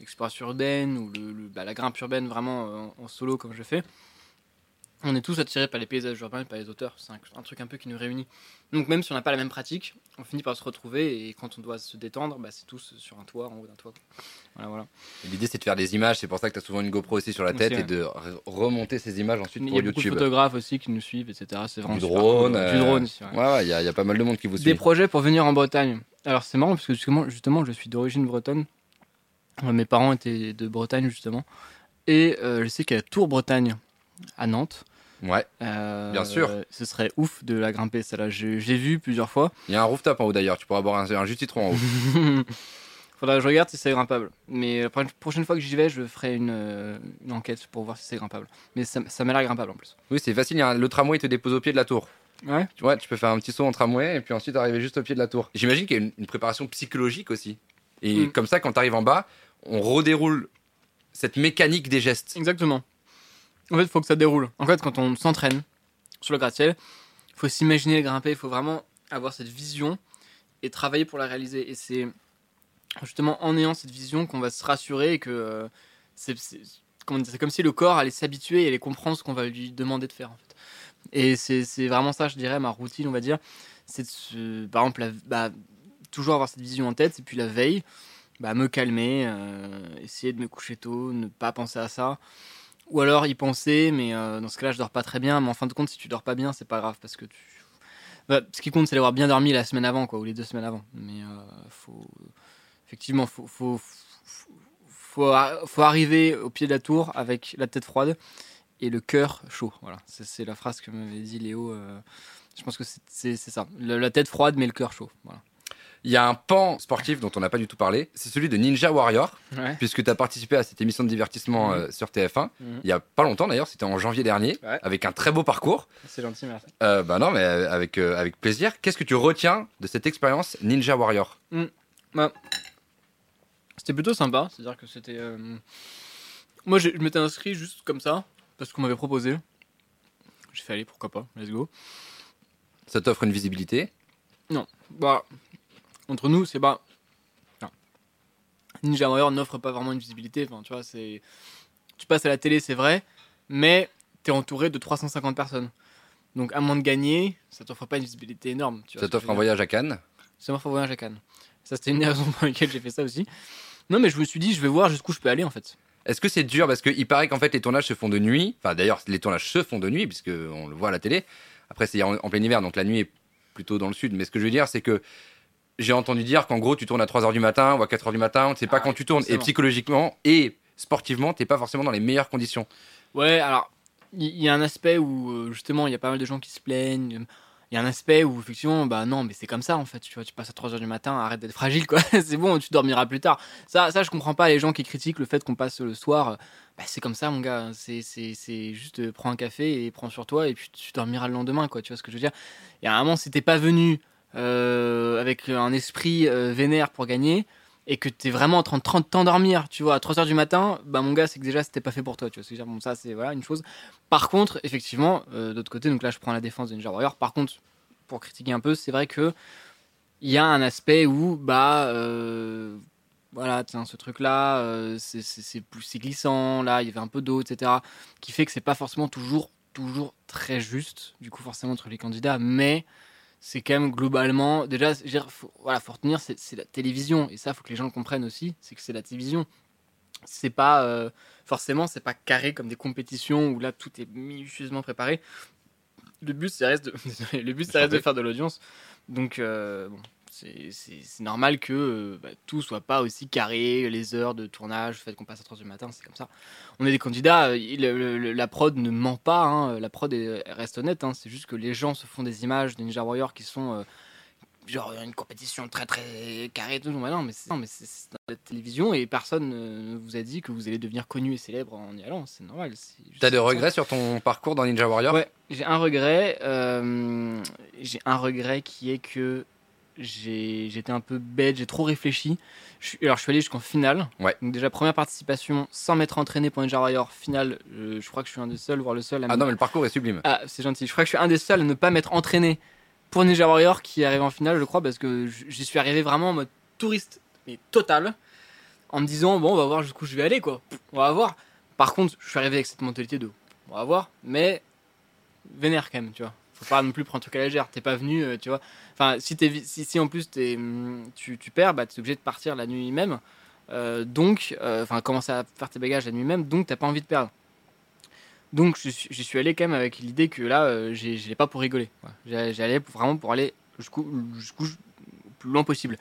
l'exploration urbaine ou le, le- bah, la grimpe urbaine vraiment euh, en, en solo comme je fais. On est tous attirés par les paysages urbains et par les auteurs. C'est un, un truc un peu qui nous réunit. Donc, même si on n'a pas la même pratique, on finit par se retrouver et quand on doit se détendre, bah, c'est tous sur un toit, en haut d'un toit. Voilà, voilà. L'idée, c'est de faire des images. C'est pour ça que tu as souvent une GoPro aussi sur la Aussi, tête ouais. et de re- remonter ces images ensuite Il y pour a beaucoup de YouTube. photographes aussi qui nous suivent, etc. C'est vraiment Du super drone. cool. euh, Du drone aussi, ouais. Ouais, ouais, il y, a- il y a pas mal de monde qui vous Des suit. projets pour venir en Bretagne. Alors c'est marrant parce que justement, justement je suis d'origine bretonne. Euh, Mes parents étaient de Bretagne justement. Et euh, je sais qu'il y a Tour Bretagne à Nantes. Ouais, Euh, Bien sûr. Ce serait ouf de la grimper, celle-là. L'ai vu plusieurs fois. il y a un rooftop en haut d'ailleurs. Tu pourras boire un, un jus de citron en haut. *laughs* Faudra que je regarde si c'est grimpable. Mais la prochaine fois que j'y vais, je ferai une, une enquête pour voir si c'est grimpable. Mais ça, ça m'a l'air grimpable en plus. Oui, c'est facile. un- le tramway te dépose au pied de la tour. Ouais. Tu vois, tu peux faire un petit saut en tramway et puis ensuite arriver juste au pied de la tour. J'imagine qu'il y a une, une préparation psychologique aussi. Et Mm. comme ça, quand tu arrives en bas, on redéroule cette mécanique des gestes. Exactement. En fait, il faut que ça déroule. En fait, quand on s'entraîne sur le gratte-ciel, il faut s'imaginer grimper, il faut vraiment avoir cette vision et travailler pour la réaliser. Et c'est justement en ayant cette vision qu'on va se rassurer et que euh, c'est comme si le corps allait s'habituer et allait comprendre ce qu'on va lui demander de faire. Et c'est vraiment ça, je dirais, ma routine, on va dire. C'est par exemple, bah, toujours avoir cette vision en tête et puis la veille, bah, me calmer, euh, essayer de me coucher tôt, ne pas penser à ça. Ou alors y penser, mais euh, dans ce cas-là, je dors pas très bien. Mais en fin de compte, si tu dors pas bien, c'est pas grave parce que tu. Bah, ce qui compte, c'est d'avoir bien dormi la semaine avant, quoi, ou les deux semaines avant. Mais euh, faut. Effectivement, faut, faut, faut, arriver au pied de la tour avec la tête froide et le cœur chaud. Voilà, c'est la phrase que m'avait dit Léo. euh, je pense que c'est- ça. La tête froide, mais le cœur chaud. Voilà. Il y a un pan sportif dont on n'a pas du tout parlé, c'est celui de Ninja Warrior, Ouais. puisque tu as participé à cette émission de divertissement Mhm. euh, sur TF1. Mhm. Il y a pas longtemps d'ailleurs, c'était en janvier dernier, Ouais. avec un très beau parcours. C'est gentil, merci. Euh, bah non, mais euh, avec, euh, avec plaisir. Qu'est-ce que tu retiens de cette expérience Ninja Warrior C'était plutôt sympa, c'est-à-dire que c'était. Moi, je m'étais inscrit juste comme ça, parce qu'on m'avait proposé. J'ai fait aller, pourquoi pas, let's go. Ça t'offre une visibilité? Bah, entre nous, c'est pas. Ninja Warrior n'offre pas vraiment une visibilité. Enfin, tu vois, c'est. Tu passes à la télé, c'est vrai, mais t'es entouré de 350 personnes. Donc, à moins de gagner, ça t'offre pas une visibilité énorme. Tu vois Ça t'offre un voyage à Cannes? Ça m'offre un voyage à Cannes. Ça, c'était une des raisons pour lesquelles j'ai fait ça aussi. Non, mais je me suis dit, je vais voir jusqu'où je peux aller en fait. Est-ce que c'est dur? Parce qu'il paraît qu'en fait les tournages se font de nuit. Enfin d'ailleurs les tournages se font de nuit puisque on le voit à la télé. Après c'est en, en plein hiver donc la nuit est plutôt dans le sud. Mais ce que je veux dire c'est que j'ai entendu dire qu'en gros tu tournes à 3h du matin ou à 4h du matin. On ne sait pas Ah quand tu tournes. Et psychologiquement et sportivement t'es pas forcément dans les meilleures conditions. Ouais, alors, il y, y a un aspect où, euh, justement, il y a pas mal de gens qui se plaignent. Il y a un aspect où, effectivement, bah non, mais c'est comme ça, en fait. Tu vois, tu passes à 3h du matin, arrête d'être fragile, quoi. *laughs* c'est bon, tu dormiras plus tard. Ça, ça, je comprends pas les gens qui critiquent le fait qu'on passe le soir. euh, Bah, c'est comme ça, mon gars. C'est, c'est, c'est juste, euh, prends un café et prends sur toi, et puis tu dormiras le lendemain, quoi. Tu vois ce que je veux dire? Il y a un moment, si t'es pas venu euh, avec un esprit euh, vénère pour gagner, et que t'es vraiment en train de t'en- t'endormir, tu vois, à 3h du matin, bah mon gars, c'est que déjà c'était pas fait pour toi, tu vois ce que je veux dire. Bon, ça c'est voilà une chose. Par contre, effectivement, euh, d'autre côté, donc là je prends la défense de Ninja Warrior. Par contre, pour critiquer un peu, c'est vrai que il y a un aspect où bah euh, voilà, tiens, ce truc-là, euh, c'est- c'est c'est c'est glissant, là il y avait un peu d'eau, etc. Qui fait que c'est pas forcément toujours toujours très juste, du coup forcément entre les candidats, mais c'est quand même globalement déjà faut, voilà faut retenir c'est la télévision. Et ça faut que les gens le comprennent aussi c'est que c'est la télévision. C'est pas euh, forcément c'est pas carré comme des compétitions où là tout est minutieusement préparé. Le but ça reste de, *laughs* le but ça reste de faire de l'audience. Donc euh, bon c'est- normal que euh, bah, tout soit pas aussi carré les heures de tournage le fait qu'on passe à 3 du matin c'est comme ça on est des candidats euh, il- le- le- la prod ne ment pas hein, la prod est- reste honnête hein, c'est juste que les gens se font des images de Ninja Warrior qui sont euh, genre une compétition très très carrée tout mais non mais c'est la télévision et personne euh, ne vous a dit que vous allez devenir connu et célèbre en y allant c'est normal T'as des ça. regrets sur ton parcours dans Ninja Warrior Ouais, j'ai un regret. euh, j'ai un regret qui est que j'étais un peu bête, j'ai trop réfléchi. Je alors je suis allé jusqu'en finale. Ouais. Donc déjà première participation sans m'être entraîné pour Ninja Warrior finale. euh, je crois que je suis un des seuls, voire le seul. À Ah non mais le parcours est sublime. ah, c'est gentil. Je crois que je suis un des seuls à ne pas m'être entraîné pour Ninja Warrior qui arrive en finale, je crois, parce que j'y suis arrivé vraiment en mode touriste, mais total, en me disant bon, on va voir jusqu'où je vais aller, quoi. On va voir. Par contre, je suis arrivé avec cette mentalité de on va voir, mais vénère quand même, tu vois. Faut pas non plus prendre un truc à la légère. T'es pas venu, euh, tu vois. Enfin, si, vi- si, si en plus t'es, hum, tu, tu perds, bah t'es obligé de partir la nuit même. Euh, donc, euh, enfin, commencer à faire tes bagages la nuit même, donc t'as pas envie de perdre. Donc, j'y suis allé quand même avec l'idée que là, j'y pas pour rigoler. quoi. J'y j'y allais pour- vraiment pour aller je- le plus loin possible.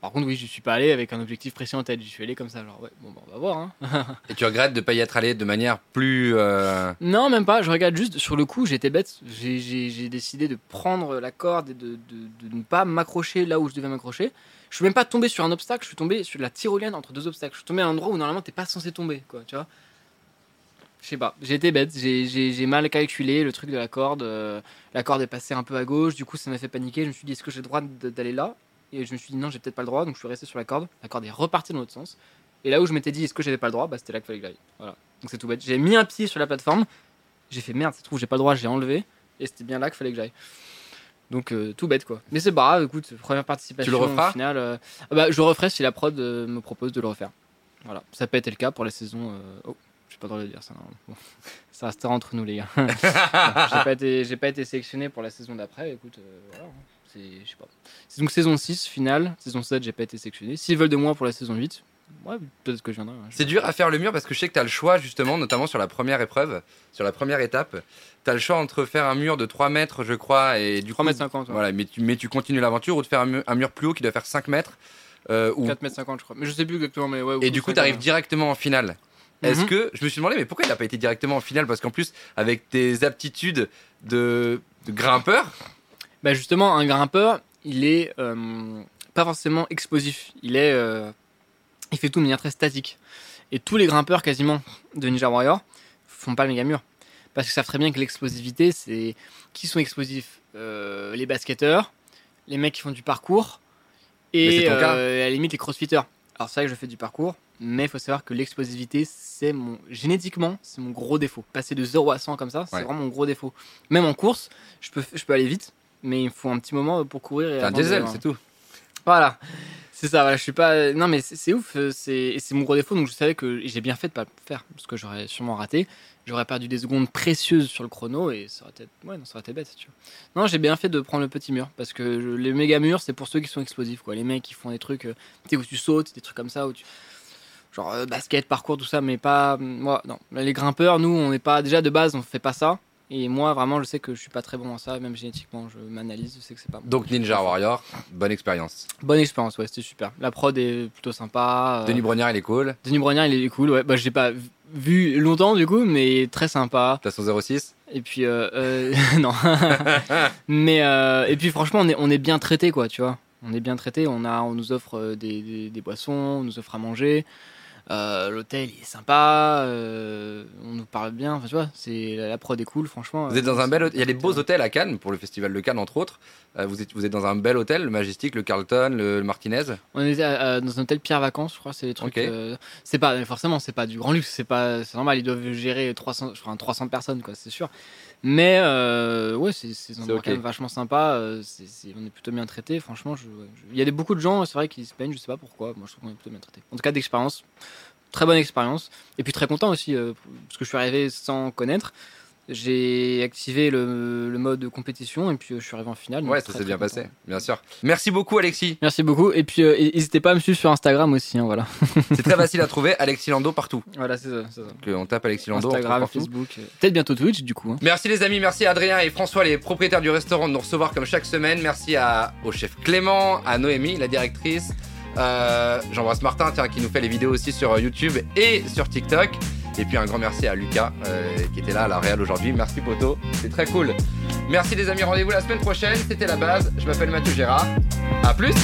Par contre, oui, je suis pas allé avec un objectif précis en tête. J'y suis allé comme ça, genre, ouais, bon, bah, on va voir. Hein. *laughs* Et tu regrettes de pas y être allé de manière plus. euh, Non, même pas. Je regarde juste sur le coup, j'étais bête. J'ai- décidé de prendre la corde et de, de- de ne pas m'accrocher là où je devais m'accrocher. Je suis même pas tombé sur un obstacle, je suis tombé sur la tyrolienne entre deux obstacles. Je suis tombé à un endroit où normalement t'es pas censé tomber, quoi, tu vois. Je sais pas, j'ai été bête, j'ai- mal calculé le truc de la corde. euh, la corde est passée un peu à gauche, du coup ça m'a fait paniquer. Je me suis dit, est-ce que j'ai le droit d'aller là? Et je me suis dit, non, j'ai peut-être pas le droit, donc je suis resté sur la corde. La corde est repartie dans l'autre sens. Et là où je m'étais dit, est-ce que j'avais pas le droit? Bah c'était là qu'il fallait que j'aille. Voilà. Donc c'est tout bête. J'ai mis un pied sur la plateforme, j'ai fait merde, ça trouve, j'ai pas le droit, j'ai enlevé. Et c'était bien là qu'il fallait que j'aille. Donc euh, tout bête quoi. Mais c'est pas grave, écoute, première participation. Tu le referas au final, euh, ah bah, je le referai si la prod euh, me propose de le refaire. Voilà, ça n'a pas été le cas pour la saison. Oh, j'ai pas le droit de le dire ça. non. Bon. Ça restera entre nous les gars. *laughs* J'ai pas été, j'ai pas été sélectionné pour la saison d'après. Écoute, voilà. C'est, je sais pas. C'est donc saison 6 finale, saison 7 j'ai pas été sélectionné. S'ils veulent de moi pour la saison 8, ouais, peut-être que je viendrai. ouais. C'est dur à faire le mur parce que je sais que tu as le choix justement, notamment sur la première épreuve, sur la première étape. Tu as le choix entre faire un mur de 3 mètres, je crois, et du 3 coup, mètres 50, ouais. Voilà, mais tu, mais tu continues l'aventure ou de faire un mur, un mur plus haut qui doit faire 5 mètres. euh, ou- 4 mètres 50 je crois. Mais je sais plus exactement mais ouais. et du coup, tu arrives ouais. directement en finale. Est-ce Mhm. que je me suis demandé, mais pourquoi il n'a pas été directement en finale? Parce qu'en plus, avec tes aptitudes de, de grimpeur, Bah justement, un grimpeur, il est euh, pas forcément explosif. Il est, euh, il fait tout de manière très statique. Et tous les grimpeurs quasiment de Ninja Warrior font pas le méga mur parce qu'ils savent très bien que l'explosivité, c'est qui sont explosifs Euh, Les basketteurs, les mecs qui font du parcours et euh, à la limite les crossfitters. Alors c'est vrai que je fais du parcours, mais il faut savoir que l'explosivité, c'est mon génétiquement, c'est mon gros défaut. Passer de 0 à 100 comme ça, c'est Ouais. vraiment mon gros défaut. Même en course, je peux, je peux aller vite, mais il faut un petit moment pour courir. et un diesel, c'est tout. Voilà. C'est ça, voilà, je suis pas. Non, mais c'est ouf, euh, c'est mon gros défaut, donc je savais que j'ai bien fait de pas le faire, parce que j'aurais sûrement raté. J'aurais perdu des secondes précieuses sur le chrono et ça aurait été, ouais, non, ça aurait été bête, tu vois. Non, j'ai bien fait de prendre le petit mur, parce que je- les méga murs, c'est pour ceux qui sont explosifs, quoi. Les mecs qui font des trucs, euh, tu sais, où tu sautes, des trucs comme ça, où tu. Genre euh, basket, parcours, tout ça, mais pas. Moi, non. Les grimpeurs, nous, on n'est pas. Déjà de base, on fait pas ça. Et moi, vraiment, je sais que je suis pas très bon en ça, même génétiquement, je m'analyse, je sais que c'est pas bon. Donc Ninja Warrior, bonne expérience. Bonne expérience, ouais, c'était super. La prod est plutôt sympa. euh, Denis Brognard, il est cool. Denis Brognard, il est cool, ouais. Bah, je l'ai pas vu longtemps du coup, mais très sympa. T'as son 06 Et puis, euh, euh, *laughs* non. *laughs* mais, euh, et puis franchement, on est, on est bien traité, quoi, tu vois. On est bien traité, on, a, on nous offre des, des, des boissons, on nous offre à manger. Euh, L'hôtel, il est sympa, euh, on nous parle bien, enfin, tu vois, c'est, la prod est cool, franchement. Vous êtes euh, dans un bel hôtel. Il y a des beaux hôtels à Cannes, pour le festival de Cannes, entre autres. Euh, vous, êtes, vous êtes dans un bel hôtel, le Majestic, le Carlton, le, le Martinez. On était dans un hôtel Pierre Vacances, je crois, c'est des trucs. Ok. euh, c'est pas forcément, c'est pas du grand luxe, c'est pas, c'est normal, ils doivent gérer 300, je crois, 300 personnes, quoi, c'est sûr. Mais euh, ouais, c'est un endroit quand même vachement sympa. euh, on est plutôt bien traité, franchement. je- ouais, je- Il y a des, beaucoup de gens, c'est vrai, qui se plaignent, je sais pas pourquoi. Moi, je trouve qu'on est plutôt bien traité. En tout cas, d'expérience, très bonne expérience. Et puis très content aussi, euh, parce que je suis arrivé sans connaître. J'ai activé le, le mode compétition et puis euh, je suis arrivé en finale. Ouais, ça s'est bien content. passé, bien sûr. Merci beaucoup, Alexis. Merci beaucoup. Et puis, euh, n'hésitez pas à me suivre sur Instagram aussi. hein, voilà. *laughs* C'est très facile à trouver. Alexis Lando partout. Voilà, c'est ça. c'est ça. Que on tape Alexis Lando, Instagram, partout. Facebook. euh, Peut-être bientôt Twitch, du coup. hein. Merci les amis, merci à Adrien et François, les propriétaires du restaurant, de nous recevoir comme chaque semaine. Merci à, au chef Clément, à Noémie, la directrice. Euh, J'embrasse Martin, qui nous fait les vidéos aussi sur YouTube et sur TikTok. Et puis un grand merci à Lucas, euh, qui était là à la Real aujourd'hui. Merci Poto, c'est très cool. Merci les amis, rendez-vous la semaine prochaine. C'était la base. Je m'appelle Mathieu Gérard. À plus.